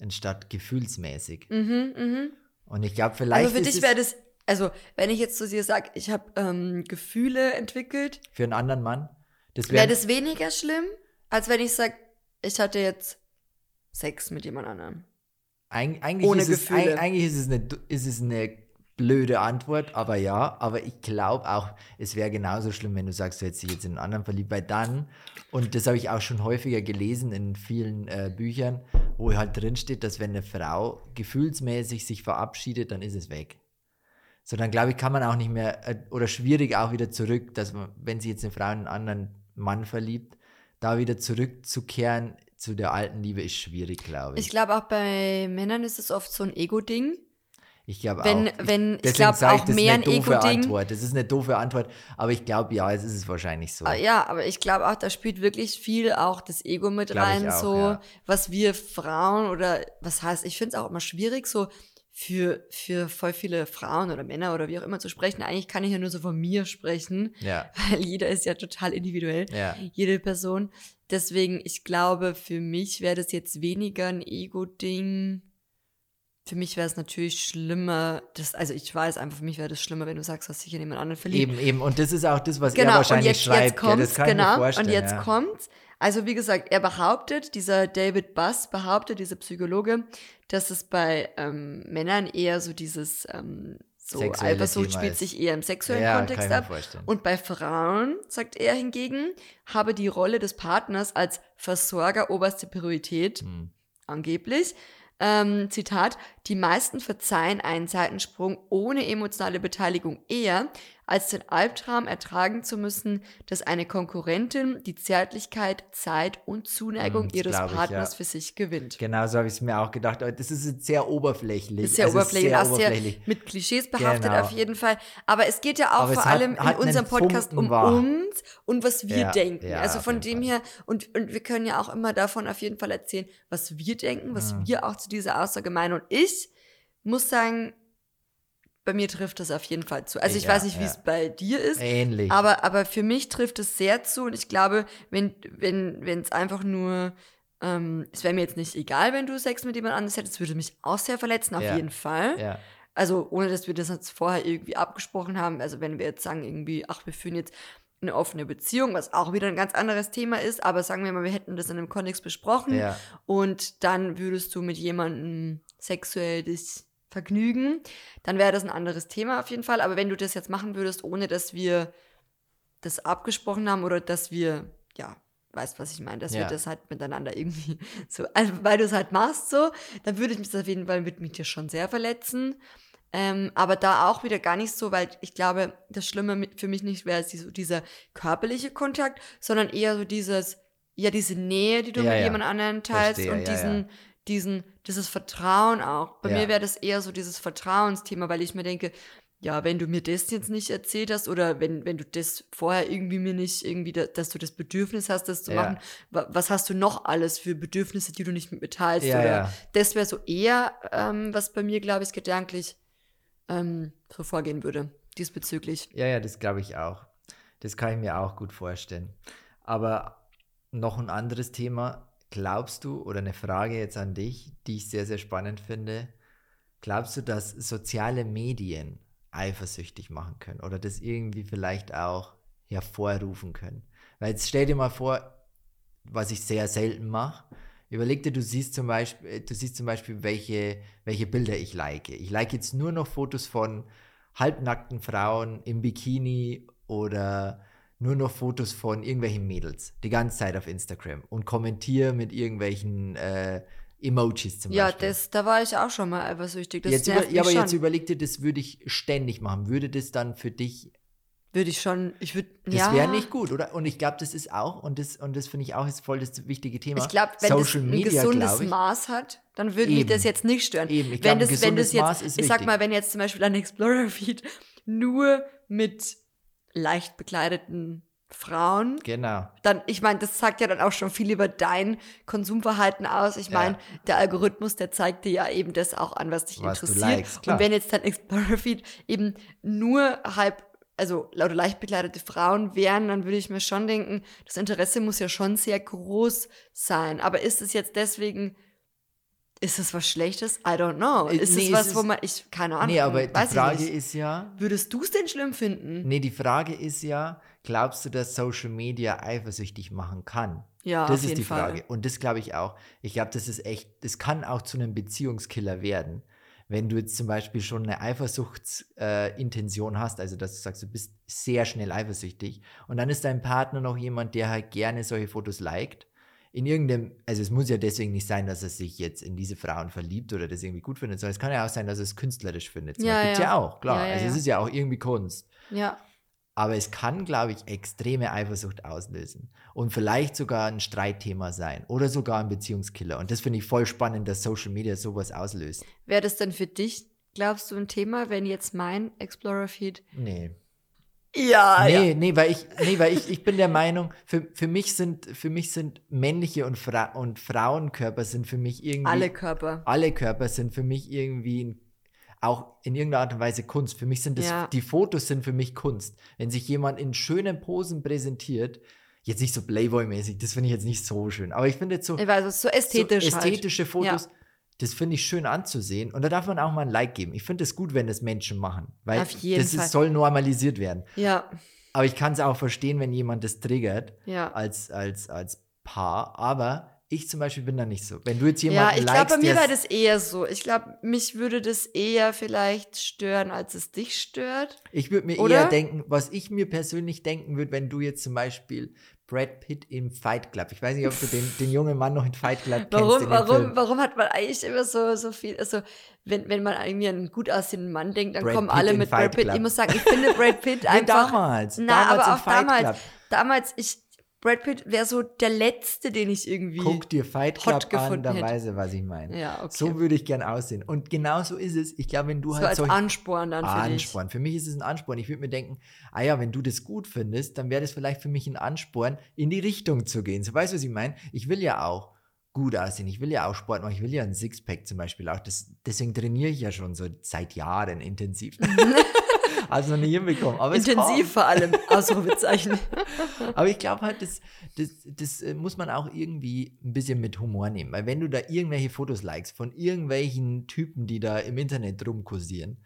anstatt gefühlsmäßig. Mhm, mhm. Und ich glaube, vielleicht Also für dich es wäre das, also wenn ich jetzt zu dir sage, ich habe ähm, Gefühle entwickelt, für einen anderen Mann, wäre wäre das weniger schlimm, als wenn ich sage, ich hatte jetzt Sex mit jemand anderem. Eig eigentlich, Ohne ist es, Gefühle. eig eigentlich ist es, eine, ist es eine blöde Antwort, aber ja, aber ich glaube auch, es wäre genauso schlimm, wenn du sagst, du hättest dich jetzt in einen anderen verliebt, weil dann, und das habe ich auch schon häufiger gelesen in vielen äh, Büchern, wo halt drin steht, dass wenn eine Frau gefühlsmäßig sich verabschiedet, dann ist es weg. So, dann glaube ich, kann man auch nicht mehr, äh, oder schwierig auch wieder zurück, dass man, wenn sich jetzt eine Frau in einen anderen Mann verliebt, da wieder zurückzukehren zu der alten Liebe ist schwierig, glaube ich. Ich glaube auch bei Männern ist es oft so ein Ego-Ding. Ich glaube Wenn- auch. wenn- ich deswegen glaub sag auch das mehr ist ein eine doofe Ego-Ding. Antwort. Das ist eine doofe Antwort, aber ich glaube, ja, es ist es wahrscheinlich so. Ah, Ja, aber ich glaube auch, da spielt wirklich viel auch das Ego mit Glaub ich rein, auch, so ja. was wir Frauen oder was heißt, ich finde es auch immer schwierig, so für, für voll viele Frauen oder Männer oder wie auch immer zu sprechen. Eigentlich kann ich ja nur so von mir sprechen, Ja, weil jeder ist ja total individuell, ja. jede Person. Deswegen, ich glaube, für mich wäre das jetzt weniger ein Ego-Ding. Für mich wäre es natürlich schlimmer, das, also ich weiß einfach, für mich wäre das schlimmer, wenn du sagst, dass dich in jemand anderen verliebt. Eben, eben. Und das ist auch das, was er Genau, und wahrscheinlich jetzt, schreibt. jetzt kommt's, ja, das kann ich genau, mir vorstellen. und jetzt ja. kommt's. Also wie gesagt, er behauptet, dieser David Buss behauptet, dieser Psychologe, dass es bei ähm, Männern eher so dieses ähm, so Eifersucht spielt sich eher im sexuellen ja, Kontext ab. Und bei Frauen, sagt er hingegen, habe die Rolle des Partners als Versorger oberste Priorität Hm. angeblich. Ähm, Zitat, die meisten verzeihen einen Seitensprung ohne emotionale Beteiligung eher, als den Albtraum ertragen zu müssen, dass eine Konkurrentin die Zärtlichkeit, Zeit und Zuneigung Hm, das ihres glaub ich, Partners ja. für sich gewinnt. Genau so habe ich es mir auch gedacht. Das ist jetzt sehr oberflächlich. Ist sehr Also oberflächlich, sehr auch sehr oberflächlich. mit Klischees behaftet Genau. auf jeden Fall. Aber es geht ja auch Aber vor hat- allem hat in unserem Podcast um Funken wahr. uns und was wir Ja, denken. ja, also von dem Fall. her, und, und wir können ja auch immer davon auf jeden Fall erzählen, was wir denken, was Mhm. wir auch zu dieser Aussage meinen. Und ich muss sagen, bei mir trifft das auf jeden Fall zu. Also ich Ja, weiß nicht, wie ja. es bei dir ist. Ähnlich. Aber, aber für mich trifft es sehr zu und ich glaube, wenn wenn wenn es einfach nur, ähm, es wäre mir jetzt nicht egal, wenn du Sex mit jemand anderes hättest, würde mich auch sehr verletzen, auf Ja. jeden Fall. Also ohne, dass wir das jetzt vorher irgendwie abgesprochen haben. Also wenn wir jetzt sagen irgendwie, ach, wir führen jetzt eine offene Beziehung, was auch wieder ein ganz anderes Thema ist, aber sagen wir mal, wir hätten das in einem Kontext besprochen und dann würdest du mit jemandem sexuell dich vergnügen, dann wäre das ein anderes Thema auf jeden Fall. Aber wenn du das jetzt machen würdest, ohne dass wir das abgesprochen haben oder dass wir, ja, weißt was ich meine, dass wir Ja. das halt miteinander irgendwie so, also weil du es halt machst so, dann würde ich mich das auf jeden Fall, mich dir schon sehr verletzen. Ähm, aber da auch wieder gar nicht so, weil ich glaube, das Schlimme mit- für mich nicht wäre so dieser körperliche Kontakt, sondern eher so dieses, ja, diese Nähe, die du Ja, mit ja. jemand anderem teilst Verstehe, und diesen. Diesen, dieses Vertrauen auch. Bei Ja. mir wäre das eher so dieses Vertrauensthema, weil ich mir denke, ja, wenn du mir das jetzt nicht erzählt hast oder wenn, wenn du das vorher irgendwie mir nicht irgendwie, da, dass du das Bedürfnis hast, das zu Ja. machen, wa- was hast du noch alles für Bedürfnisse, die du nicht mit mir teilst? Ja, oder das wäre so eher, ähm, was bei mir, glaube ich, gedanklich ähm, so vorgehen würde, diesbezüglich. Ja, ja, das glaube ich auch. Das kann ich mir auch gut vorstellen. Aber noch ein anderes Thema. Glaubst du, oder eine Frage jetzt an dich, die ich sehr, sehr spannend finde, glaubst du, dass soziale Medien eifersüchtig machen können oder das irgendwie vielleicht auch hervorrufen können? Weil jetzt stell dir mal vor, was ich sehr selten mache, Überleg dir, du siehst zum Beispiel, du siehst zum Beispiel, welche, welche Bilder ich like. Ich like jetzt nur noch Fotos von halbnackten Frauen im Bikini oder nur noch Fotos von irgendwelchen Mädels die ganze Zeit auf Instagram und kommentiere mit irgendwelchen äh, Emojis zum Ja, Beispiel. das, da war ich auch schon mal eifersüchtig. Das jetzt über, ja, aber mich jetzt schon. überleg dir, das würde ich ständig machen. Würde das dann für dich Würde ich schon, ich würde, Das ja. wäre nicht gut, oder? Und ich glaube, das ist auch, und das, und das finde ich auch ist voll das wichtige Thema. Ich glaube, wenn Social das ein Media, gesundes Maß hat, dann würde mich das jetzt nicht stören. Eben, ich wenn glaub, ein das, wenn das jetzt, Maß ist ich sag wichtig. mal, wenn jetzt zum Beispiel ein Explorer-Feed nur mit leicht bekleideten Frauen, Genau. dann, ich meine, das sagt ja dann auch schon viel über dein Konsumverhalten aus. Ich Ja. meine, der Algorithmus, der zeigt dir ja eben das auch an, was dich Was interessiert. likest. Und wenn jetzt dein Explorer-Feed eben nur halb, also oder leicht bekleidete Frauen wären, dann würde ich mir schon denken, das Interesse muss ja schon sehr groß sein. Aber ist es jetzt deswegen, ist es was Schlechtes? I don't know. Äh, Ist nee, es was, wo ist- man, ich, keine Ahnung, Nee, aber die Frage ist ja, Würdest du es denn schlimm finden? nee, die Frage ist ja, glaubst du, dass Social Media eifersüchtig machen kann? Ja, das auf ist jeden die Frage. Fall. Und das glaube ich auch. Ich glaube, das ist echt, das kann auch zu einem Beziehungskiller werden. Wenn du jetzt zum Beispiel schon eine Eifersuchtsintention äh, hast, also dass du sagst, du bist sehr schnell eifersüchtig und dann ist dein Partner noch jemand, der halt gerne solche Fotos liked. In irgendeinem, also es muss ja deswegen nicht sein, dass er sich jetzt in diese Frauen verliebt oder das irgendwie gut findet, sondern es kann ja auch sein, dass er es künstlerisch findet. Ja, das gibt's ja. ja. auch, klar. Ja, ja, also es ja. ist ja auch irgendwie Kunst. Ja. Aber es kann, glaube ich, extreme Eifersucht auslösen und vielleicht sogar ein Streitthema sein oder sogar ein Beziehungskiller. Und das finde ich voll spannend, dass Social Media sowas auslöst. Wäre das denn für dich, glaubst du, ein Thema, wenn jetzt mein Explorer-Feed. Nee. Ja, nee, nee, weil ich, nee, weil ich, ich bin der Meinung, für, für mich sind, für mich sind männliche und, Fra und Frauenkörper sind für mich irgendwie. Alle Körper. alle Körper sind für mich irgendwie auch in irgendeiner Art und Weise Kunst. Für mich sind das, Ja. die Fotos sind für mich Kunst. Wenn sich jemand in schönen Posen präsentiert, jetzt nicht so Playboy-mäßig, das finde ich jetzt nicht so schön. Aber ich finde jetzt so, Ich weiß, so ästhetisch. so halt. ästhetische Fotos, das finde ich schön anzusehen. Und da darf man auch mal ein Like geben. Ich finde es gut, wenn das Menschen machen. Weil Auf jeden das Fall. Ist, soll normalisiert werden. Ja, Aber ich kann es auch verstehen, wenn jemand das triggert ja. als, als, als Paar. Aber ich zum Beispiel bin da nicht so. Wenn du jetzt Ja, jemanden ich glaube, bei mir wäre das eher so. Ich glaube, mich würde das eher vielleicht stören, als es dich stört. Ich würde mir Oder? eher denken, was ich mir persönlich denken würde, wenn du jetzt zum Beispiel Brad Pitt im Fight Club, ich weiß nicht, ob du den, den jungen Mann noch in Fight Club kennst. Warum, warum, warum hat man eigentlich immer so, so viel, also wenn, wenn man irgendwie einen gut aussehenden Mann denkt, dann Brad kommen Pitt alle mit Fight Brad Pitt. Club. Ich muss sagen, ich finde Brad Pitt Nee, einfach. damals. Na, damals aber auch Fight damals. Club. Damals, ich, Brad Pitt wäre so der Letzte, den ich irgendwie. Guck dir Fight Club an, weißt du, was ich meine. Ja, okay. So würde ich gern aussehen. Und genau so ist es. Ich glaube, wenn du so halt als Ansporn dann für Ansporn. Für mich ist es ein Ansporn. Ich würde mir denken, ah ja, wenn du das gut findest, dann wäre das vielleicht für mich ein Ansporn, in die Richtung zu gehen. So weißt du, was ich meine? Ich will ja auch gut aussehen. Ich will ja auch Sport machen. Ich will ja ein Sixpack zum Beispiel auch. Das, deswegen trainiere ich ja schon so seit Jahren intensiv. also noch nie hinbekommen. Aber. Intensiv vor allem, Ausrufezeichen. Aber ich glaube halt, das, das, das äh, muss man auch irgendwie ein bisschen mit Humor nehmen. Weil wenn du da irgendwelche Fotos likest von irgendwelchen Typen, die da im Internet rumkursieren,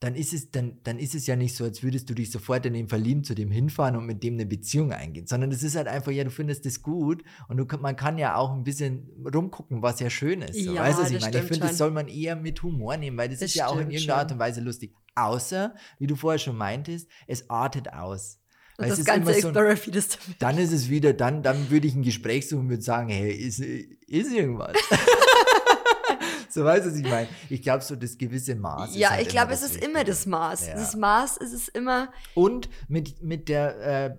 dann ist es, dann, dann ist es ja nicht so, als würdest du dich sofort in den verlieben, zu dem hinfahren und mit dem eine Beziehung eingehen. Sondern es ist halt einfach, ja, du findest das gut und du, man kann ja auch ein bisschen rumgucken, was ja schön ist. So, Ja, weißt du, was ich meine? Ich finde, das soll man eher mit Humor nehmen, weil das, Das ist ja auch in irgendeiner Art und Weise lustig. Außer, wie du vorher schon meintest, es artet aus. Weil es das ganze so ein- Explorer-Feed ist damit. dann ist es wieder, dann, dann würde ich ein Gespräch suchen und würde sagen, hey, ist, ist irgendwas. so weißt du, was ich meine. Ich glaube, so das gewisse Maß. ist Ja, halt ich glaube, es ist immer das Maß. Ja. Das Maß ist es immer. Und mit, mit der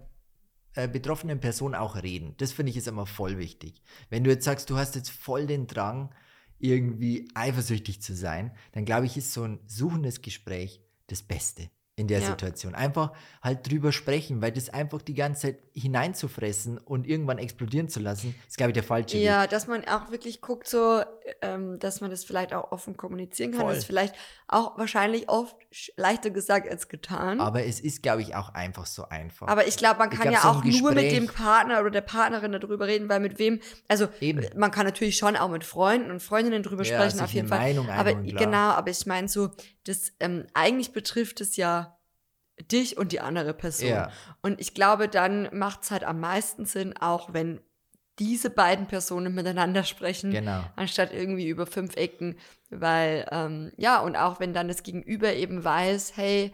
äh, äh, betroffenen Person auch reden. Das finde ich ist immer voll wichtig. Wenn du jetzt sagst, du hast jetzt voll den Drang, irgendwie eifersüchtig zu sein, dann glaube ich, ist so ein suchendes Gespräch das Beste in der Ja. Situation. Einfach halt drüber sprechen, weil das einfach die ganze Zeit hineinzufressen und irgendwann explodieren zu lassen, ist, glaube ich, der falsche Weg. Ja, dass man auch wirklich guckt, so, ähm, dass man das vielleicht auch offen kommunizieren kann. Voll. Das ist vielleicht auch wahrscheinlich oft leichter gesagt als getan. Aber es ist, glaube ich, auch einfach so einfach. Aber ich glaube, man kann glaub, ja so auch nur mit dem Partner oder der Partnerin darüber reden, weil mit wem, also Eben. man kann natürlich schon auch mit Freunden und Freundinnen drüber Ja, sprechen, auf jeden Fall. Meinung aber genau, aber ich meine so, das ähm, eigentlich betrifft es ja dich und die andere Person. Ja. Und ich glaube, dann macht es halt am meisten Sinn, auch wenn diese beiden Personen miteinander sprechen, Genau. anstatt irgendwie über fünf Ecken. Weil, ähm, ja, und auch wenn dann das Gegenüber eben weiß, hey,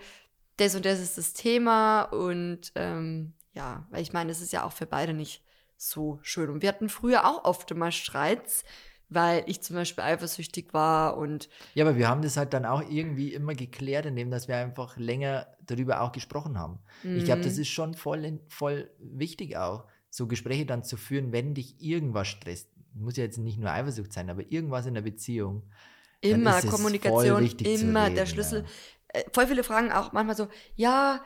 das und das ist das Thema und ähm, ja, weil ich meine, es ist ja auch für beide nicht so schön. Und wir hatten früher auch oft mal Streits, weil ich zum Beispiel eifersüchtig war und Ja, aber wir haben das halt dann auch irgendwie immer geklärt, indem dass wir einfach länger darüber auch gesprochen haben. Ich glaube, Mhm. das ist schon voll, voll wichtig auch, so Gespräche dann zu führen, wenn dich irgendwas stresst. Muss ja jetzt nicht nur Eifersucht sein, aber irgendwas in der Beziehung. Immer Kommunikation, immer der Schlüssel. ja. Äh, voll viele fragen auch manchmal so, ja,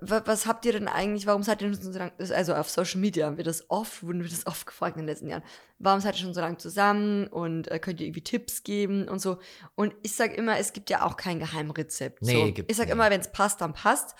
was habt ihr denn eigentlich, warum seid ihr schon so lange, also auf Social Media haben wir das oft, wurden wir das oft gefragt in den letzten Jahren, warum seid ihr schon so lange zusammen und äh, könnt ihr irgendwie Tipps geben und so. Und ich sage immer, es gibt ja auch kein Geheimrezept. Nee, so. gibt's Ich sage nicht. immer, wenn es passt, dann passt.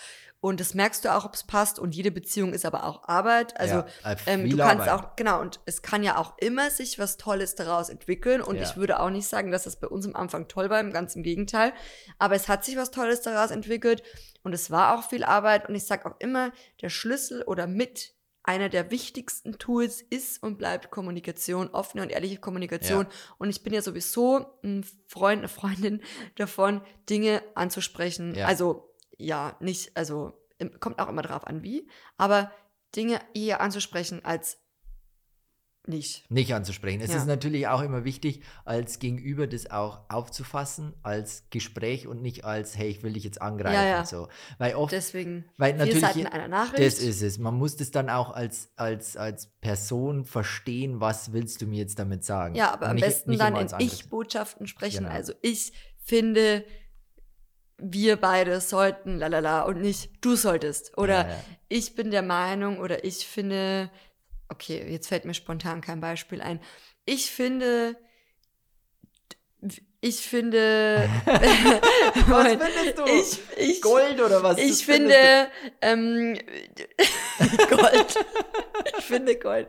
Und das merkst du auch, ob es passt. Und jede Beziehung ist aber auch Arbeit. Also Ja, äh, ähm, du kannst Arbeit. auch, genau, und es kann ja auch immer sich was Tolles daraus entwickeln. Und Ja. ich würde auch nicht sagen, dass das bei uns am Anfang toll war, im ganz im Gegenteil. Aber es hat sich was Tolles daraus entwickelt und es war auch viel Arbeit. Und ich sage auch immer, der Schlüssel oder mit einer der wichtigsten Tools ist und bleibt Kommunikation, offene und ehrliche Kommunikation. Und ich bin ja sowieso ein Freund, eine Freundin davon, Dinge anzusprechen. Ja. Also ja, nicht, also kommt auch immer drauf an, wie, aber Dinge eher anzusprechen als nicht. Nicht anzusprechen. Es Ja. ist natürlich auch immer wichtig, als Gegenüber das auch aufzufassen, als Gespräch und nicht als, hey, ich will dich jetzt angreifen. Ja, ja. So. Weil oft Deswegen Weil natürlich Seiten einer Nachricht. Das ist es. Man muss das dann auch als, als, als Person verstehen, was willst du mir jetzt damit sagen. Ja, aber Und am nicht- besten nicht dann in. Ich-Botschaften sprechen. Genau. Also ich finde, wir beide sollten, lalala, und nicht du solltest. Oder Ja, ja. ich bin der Meinung oder ich finde, okay, jetzt fällt mir spontan kein Beispiel ein. Ich finde, ich finde, Was findest du? ich, ich, Gold oder was? ich finde ähm, Gold. ich finde Gold.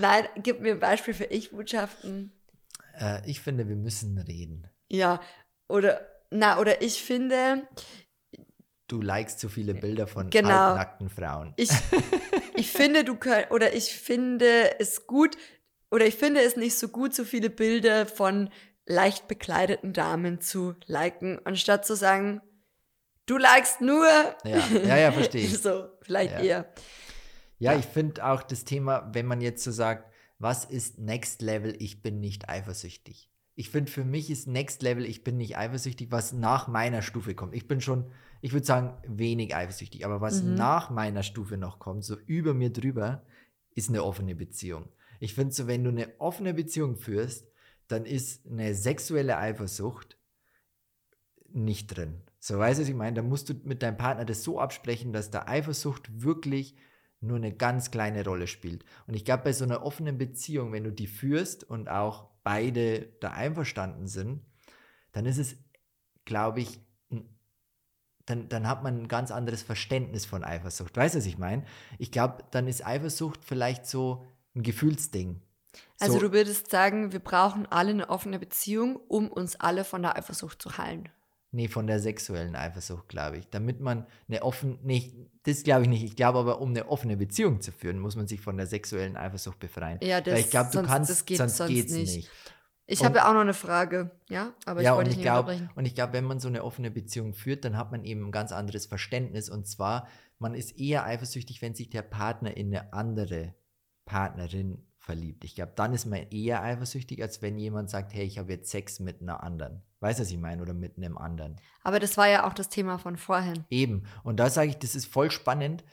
Nein, gib mir ein Beispiel für Ich-Botschaften. Äh, ich finde, wir müssen reden. Ja, oder na, oder ich finde, Du likest zu viele Bilder von Genau. halbnackten Frauen. ich, ich finde, du könnt, oder ich finde es gut, oder ich finde es nicht so gut, so viele Bilder von leicht bekleideten Damen zu liken, anstatt zu sagen, du likest nur. Ja, ja, ja, verstehe ich. so, vielleicht Ja. eher. Ja, Ja. ich finde auch das Thema, wenn man jetzt so sagt, was ist Next Level, ich bin nicht eifersüchtig. Ich finde, für mich ist Next Level, ich bin nicht eifersüchtig, was nach meiner Stufe kommt. Ich bin schon, ich würde sagen, wenig eifersüchtig, aber was Mhm. nach meiner Stufe noch kommt, so über mir drüber, ist eine offene Beziehung. Ich finde so, wenn du eine offene Beziehung führst, dann ist eine sexuelle Eifersucht nicht drin. So, weißt du, was ich meine? Da musst du mit deinem Partner das so absprechen, dass der Eifersucht wirklich nur eine ganz kleine Rolle spielt. Und ich glaube, bei so einer offenen Beziehung, wenn du die führst und auch beide da einverstanden sind, dann ist es, glaube ich, dann, dann hat man ein ganz anderes Verständnis von Eifersucht. Weißt du, was ich meine? Ich glaube, dann ist Eifersucht vielleicht so ein Gefühlsding. Also so, du würdest sagen, wir brauchen alle eine offene Beziehung, um uns alle von der Eifersucht zu heilen. Nee, von der sexuellen Eifersucht, glaube ich. Damit man eine offene, nicht, das glaube ich nicht. Ich glaube aber, um eine offene Beziehung zu führen, muss man sich von der sexuellen Eifersucht befreien. Ja, das, Weil ich glaube, du sonst, kannst, das geht sonst, sonst geht's nicht. nicht. Ich Und- habe ja auch noch eine Frage, ja, aber ja, ich wollte und dich ich nicht glaube, unterbrechen. und ich glaube, wenn man so eine offene Beziehung führt, dann hat man eben ein ganz anderes Verständnis. Und zwar, man ist eher eifersüchtig, wenn sich der Partner in eine andere Partnerin verliebt. Ich glaube, dann ist man eher eifersüchtig, als wenn jemand sagt, hey, ich habe jetzt Sex mit einer anderen. Weißt du, was ich meine? Oder mit einem anderen. Aber das war ja auch das Thema von vorhin. Eben. Und da sage ich, das ist voll spannend,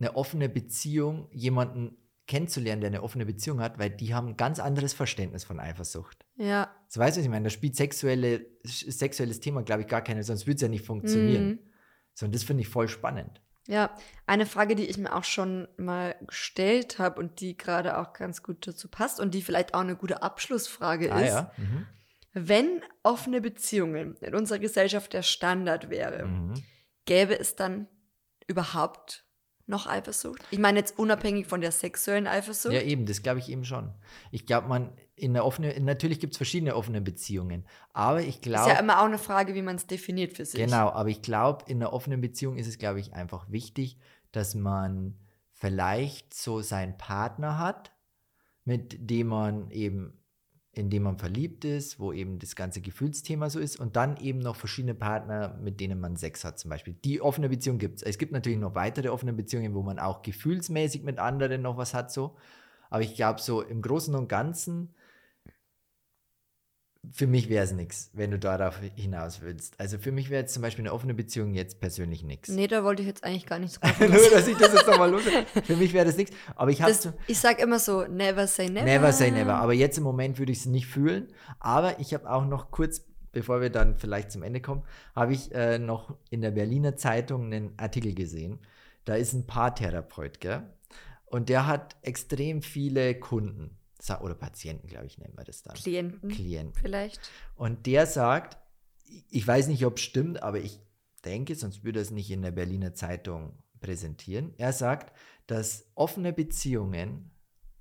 eine offene Beziehung, jemanden kennenzulernen, der eine offene Beziehung hat, weil die haben ein ganz anderes Verständnis von Eifersucht. Ja. So weißt du, was ich meine? Da spielt sexuelle, sexuelles Thema, glaube ich, gar keine, sonst würde es ja nicht funktionieren. Mhm. So, und das finde ich voll spannend. Ja, eine Frage, die ich mir auch schon mal gestellt habe und die gerade auch ganz gut dazu passt und die vielleicht auch eine gute Abschlussfrage Ah ist. ja. Mhm. Wenn offene Beziehungen in unserer Gesellschaft der Standard wäre, Mhm. gäbe es dann überhaupt noch Eifersucht? Ich meine jetzt unabhängig von der sexuellen Eifersucht. Ja, eben, das glaube ich eben schon. Ich glaube, man, in der offenen, natürlich gibt es verschiedene offene Beziehungen, aber ich ist glaube. ja immer auch eine Frage, wie man es definiert für sich. Genau, aber ich glaube, in einer offenen Beziehung ist es, glaube ich, einfach wichtig, dass man vielleicht so seinen Partner hat, mit dem man eben, in dem man verliebt ist, wo eben das ganze Gefühlsthema so ist und dann eben noch verschiedene Partner, mit denen man Sex hat zum Beispiel. Die offene Beziehung gibt es. Es gibt natürlich noch weitere offene Beziehungen, wo man auch gefühlsmäßig mit anderen noch was hat so. Aber ich glaube so im Großen und Ganzen für mich wäre es nichts, wenn du darauf hinaus willst. Also für mich wäre jetzt zum Beispiel eine offene Beziehung jetzt persönlich nichts. Nee, da wollte ich jetzt eigentlich gar nichts. Nur, dass ich das jetzt nochmal los. Für mich wäre das nichts. Aber ich habe Ich sage immer so, never say never. Never say never. Aber jetzt im Moment würde ich es nicht fühlen. Aber ich habe auch noch kurz, bevor wir dann vielleicht zum Ende kommen, habe ich äh, noch in der Berliner Zeitung einen Artikel gesehen. Da ist ein Paartherapeut, gell? Und der hat extrem viele Kunden oder Patienten, glaube ich, nennen wir das dann. Klienten. Klienten. Vielleicht. Und der sagt, ich weiß nicht, ob es stimmt, aber ich denke, sonst würde er es nicht in der Berliner Zeitung präsentieren. Er sagt, dass offene Beziehungen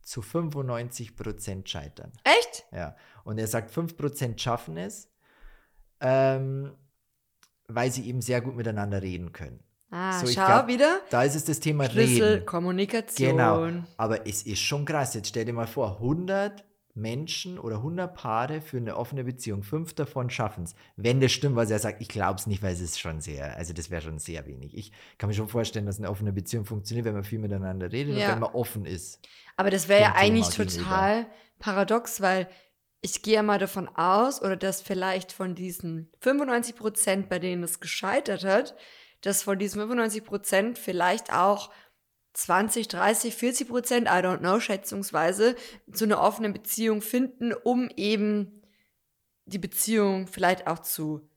zu 95 Prozent scheitern. Echt? Ja. Und er sagt, 5 Prozent schaffen es, ähm, weil sie eben sehr gut miteinander reden können. Ah, so, schau glaub, wieder. Da ist es das Thema Schlüssel, Reden. Kommunikation. Genau. Aber es ist schon krass. Jetzt stell dir mal vor, 100 Menschen oder 100 Paare für eine offene Beziehung. Fünf davon schaffen es. Wenn das stimmt, was er sagt, ich glaube es nicht, weil es ist schon sehr, also das wäre schon sehr wenig. Ich kann mir schon vorstellen, dass eine offene Beziehung funktioniert, wenn man viel miteinander redet ja. und wenn man offen ist. Aber das wäre ja eigentlich total gegenüber. paradox, weil ich gehe ja mal davon aus, oder dass vielleicht von diesen 95 Prozent, bei denen es gescheitert hat, dass von diesen 95 Prozent vielleicht auch 20, 30, 40 Prozent, I don't know, schätzungsweise, zu einer offenen Beziehung finden, um eben die Beziehung vielleicht auch zu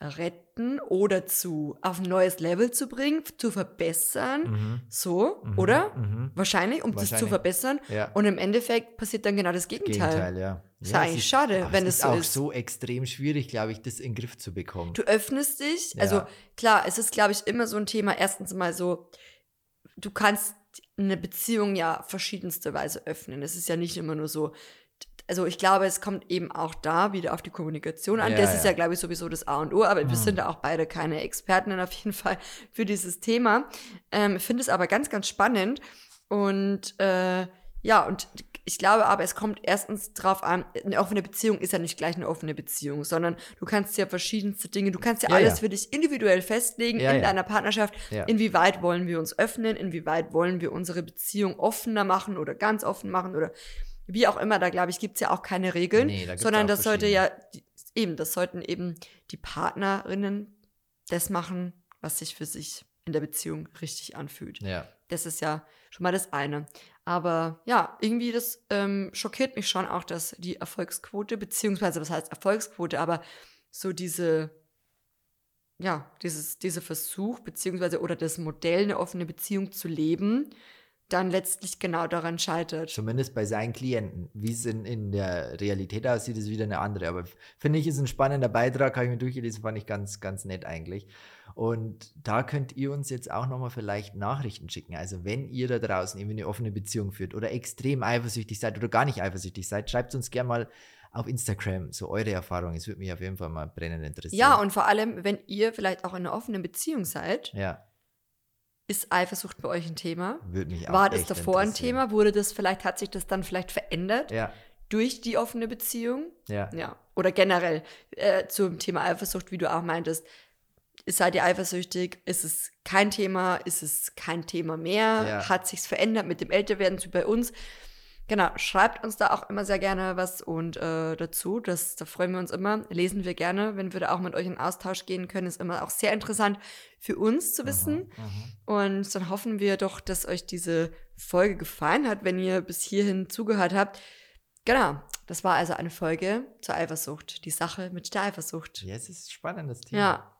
retten oder zu auf ein neues Level zu bringen, zu verbessern. Mhm. So, mhm. oder? Mhm. Wahrscheinlich, um Wahrscheinlich. das zu verbessern. Ja. Und im Endeffekt passiert dann genau das Gegenteil. Gegenteil ja. Das ist ja, eigentlich ist, schade, wenn es so ist. Es ist auch so extrem schwierig, glaube ich, das in den Griff zu bekommen. Du öffnest dich. Ja. Also klar, es ist, glaube ich, immer so ein Thema. Erstens mal so, du kannst eine Beziehung ja verschiedenste Weise öffnen. Es ist ja nicht immer nur so, also ich glaube, es kommt eben auch da wieder auf die Kommunikation an. Ja, das ist ja, glaube ich, sowieso das A und O, aber mhm. wir sind da auch beide keine Experten auf jeden Fall für dieses Thema. Ähm, Finde es aber ganz, ganz spannend. Und äh, ja, und ich glaube aber, es kommt erstens drauf an, eine offene Beziehung ist ja nicht gleich eine offene Beziehung, sondern du kannst ja verschiedenste Dinge, du kannst ja, ja alles ja. für dich individuell festlegen ja, in deiner Partnerschaft. Inwieweit wollen wir uns öffnen, inwieweit wollen wir unsere Beziehung offener machen oder ganz offen machen oder wie auch immer, da glaube ich, gibt es ja auch keine Regeln, nee, da sondern das sollte ja, eben, das sollten eben die Partnerinnen das machen, was sich für sich in der Beziehung richtig anfühlt. Ja. Das ist ja schon mal das eine. Aber ja, irgendwie das ähm, schockiert mich schon auch, dass die Erfolgsquote, beziehungsweise was heißt Erfolgsquote, aber so diese, ja, dieses, dieser Versuch, beziehungsweise oder das Modell, eine offene Beziehung zu leben, dann letztlich genau daran scheitert. Zumindest bei seinen Klienten. Wie es in, in der Realität aussieht, ist wieder eine andere. Aber finde ich, ist ein spannender Beitrag, habe ich mir durchgelesen, fand ich ganz, ganz nett eigentlich. Und da könnt ihr uns jetzt auch nochmal vielleicht Nachrichten schicken. Also wenn ihr da draußen irgendwie eine offene Beziehung führt oder extrem eifersüchtig seid oder gar nicht eifersüchtig seid, schreibt uns gerne mal auf Instagram so eure Erfahrungen. Es würde mich auf jeden Fall mal brennend interessieren. Ja, und vor allem, wenn ihr vielleicht auch in einer offenen Beziehung seid. Ja ist Eifersucht bei euch ein Thema? Würde mich auch War das davor ein Thema? Wurde das vielleicht, hat sich das dann vielleicht verändert? Ja. Durch die offene Beziehung? Ja. Ja. Oder generell äh, zum Thema Eifersucht, wie du auch meintest. Seid ihr eifersüchtig? Ist es kein Thema? Ist es kein Thema mehr? Ja. Hat sich's verändert mit dem Älterwerden wie bei uns? Genau, schreibt uns da auch immer sehr gerne was und äh, dazu. Das, da freuen wir uns immer. Lesen wir gerne, wenn wir da auch mit euch in Austausch gehen können. Ist immer auch sehr interessant für uns zu wissen. Aha, aha. Und dann hoffen wir doch, dass euch diese Folge gefallen hat, wenn ihr bis hierhin zugehört habt. Genau, das war also eine Folge zur Eifersucht. Die Sache mit der Eifersucht. Ja, es ist spannend, das Thema. Ja,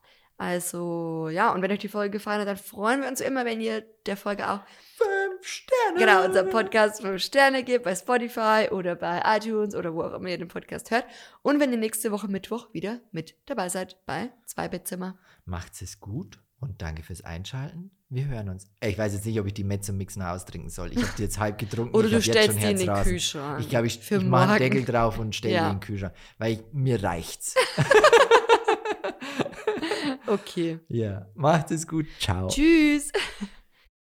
also ja, und wenn euch die Folge gefallen hat, dann freuen wir uns immer, wenn ihr der Folge auch fünf Sterne. Genau, unser Podcast fünf Sterne gibt bei Spotify oder bei iTunes oder wo auch immer ihr den Podcast hört. Und wenn ihr nächste Woche Mittwoch wieder mit dabei seid bei Zwei Bettzimmer. Macht's es gut und danke fürs Einschalten. Wir hören uns. Ich weiß jetzt nicht, ob ich die Met zum Mixen austrinken soll. Ich habe die jetzt halb getrunken. Oder du stellst die in den Kühlschrank. Ich glaube, ich, ich mache einen Deckel drauf und stelle ja. die in den Kühlschrank, weil ich, mir reicht's. okay. Ja, macht es gut. Ciao. Tschüss.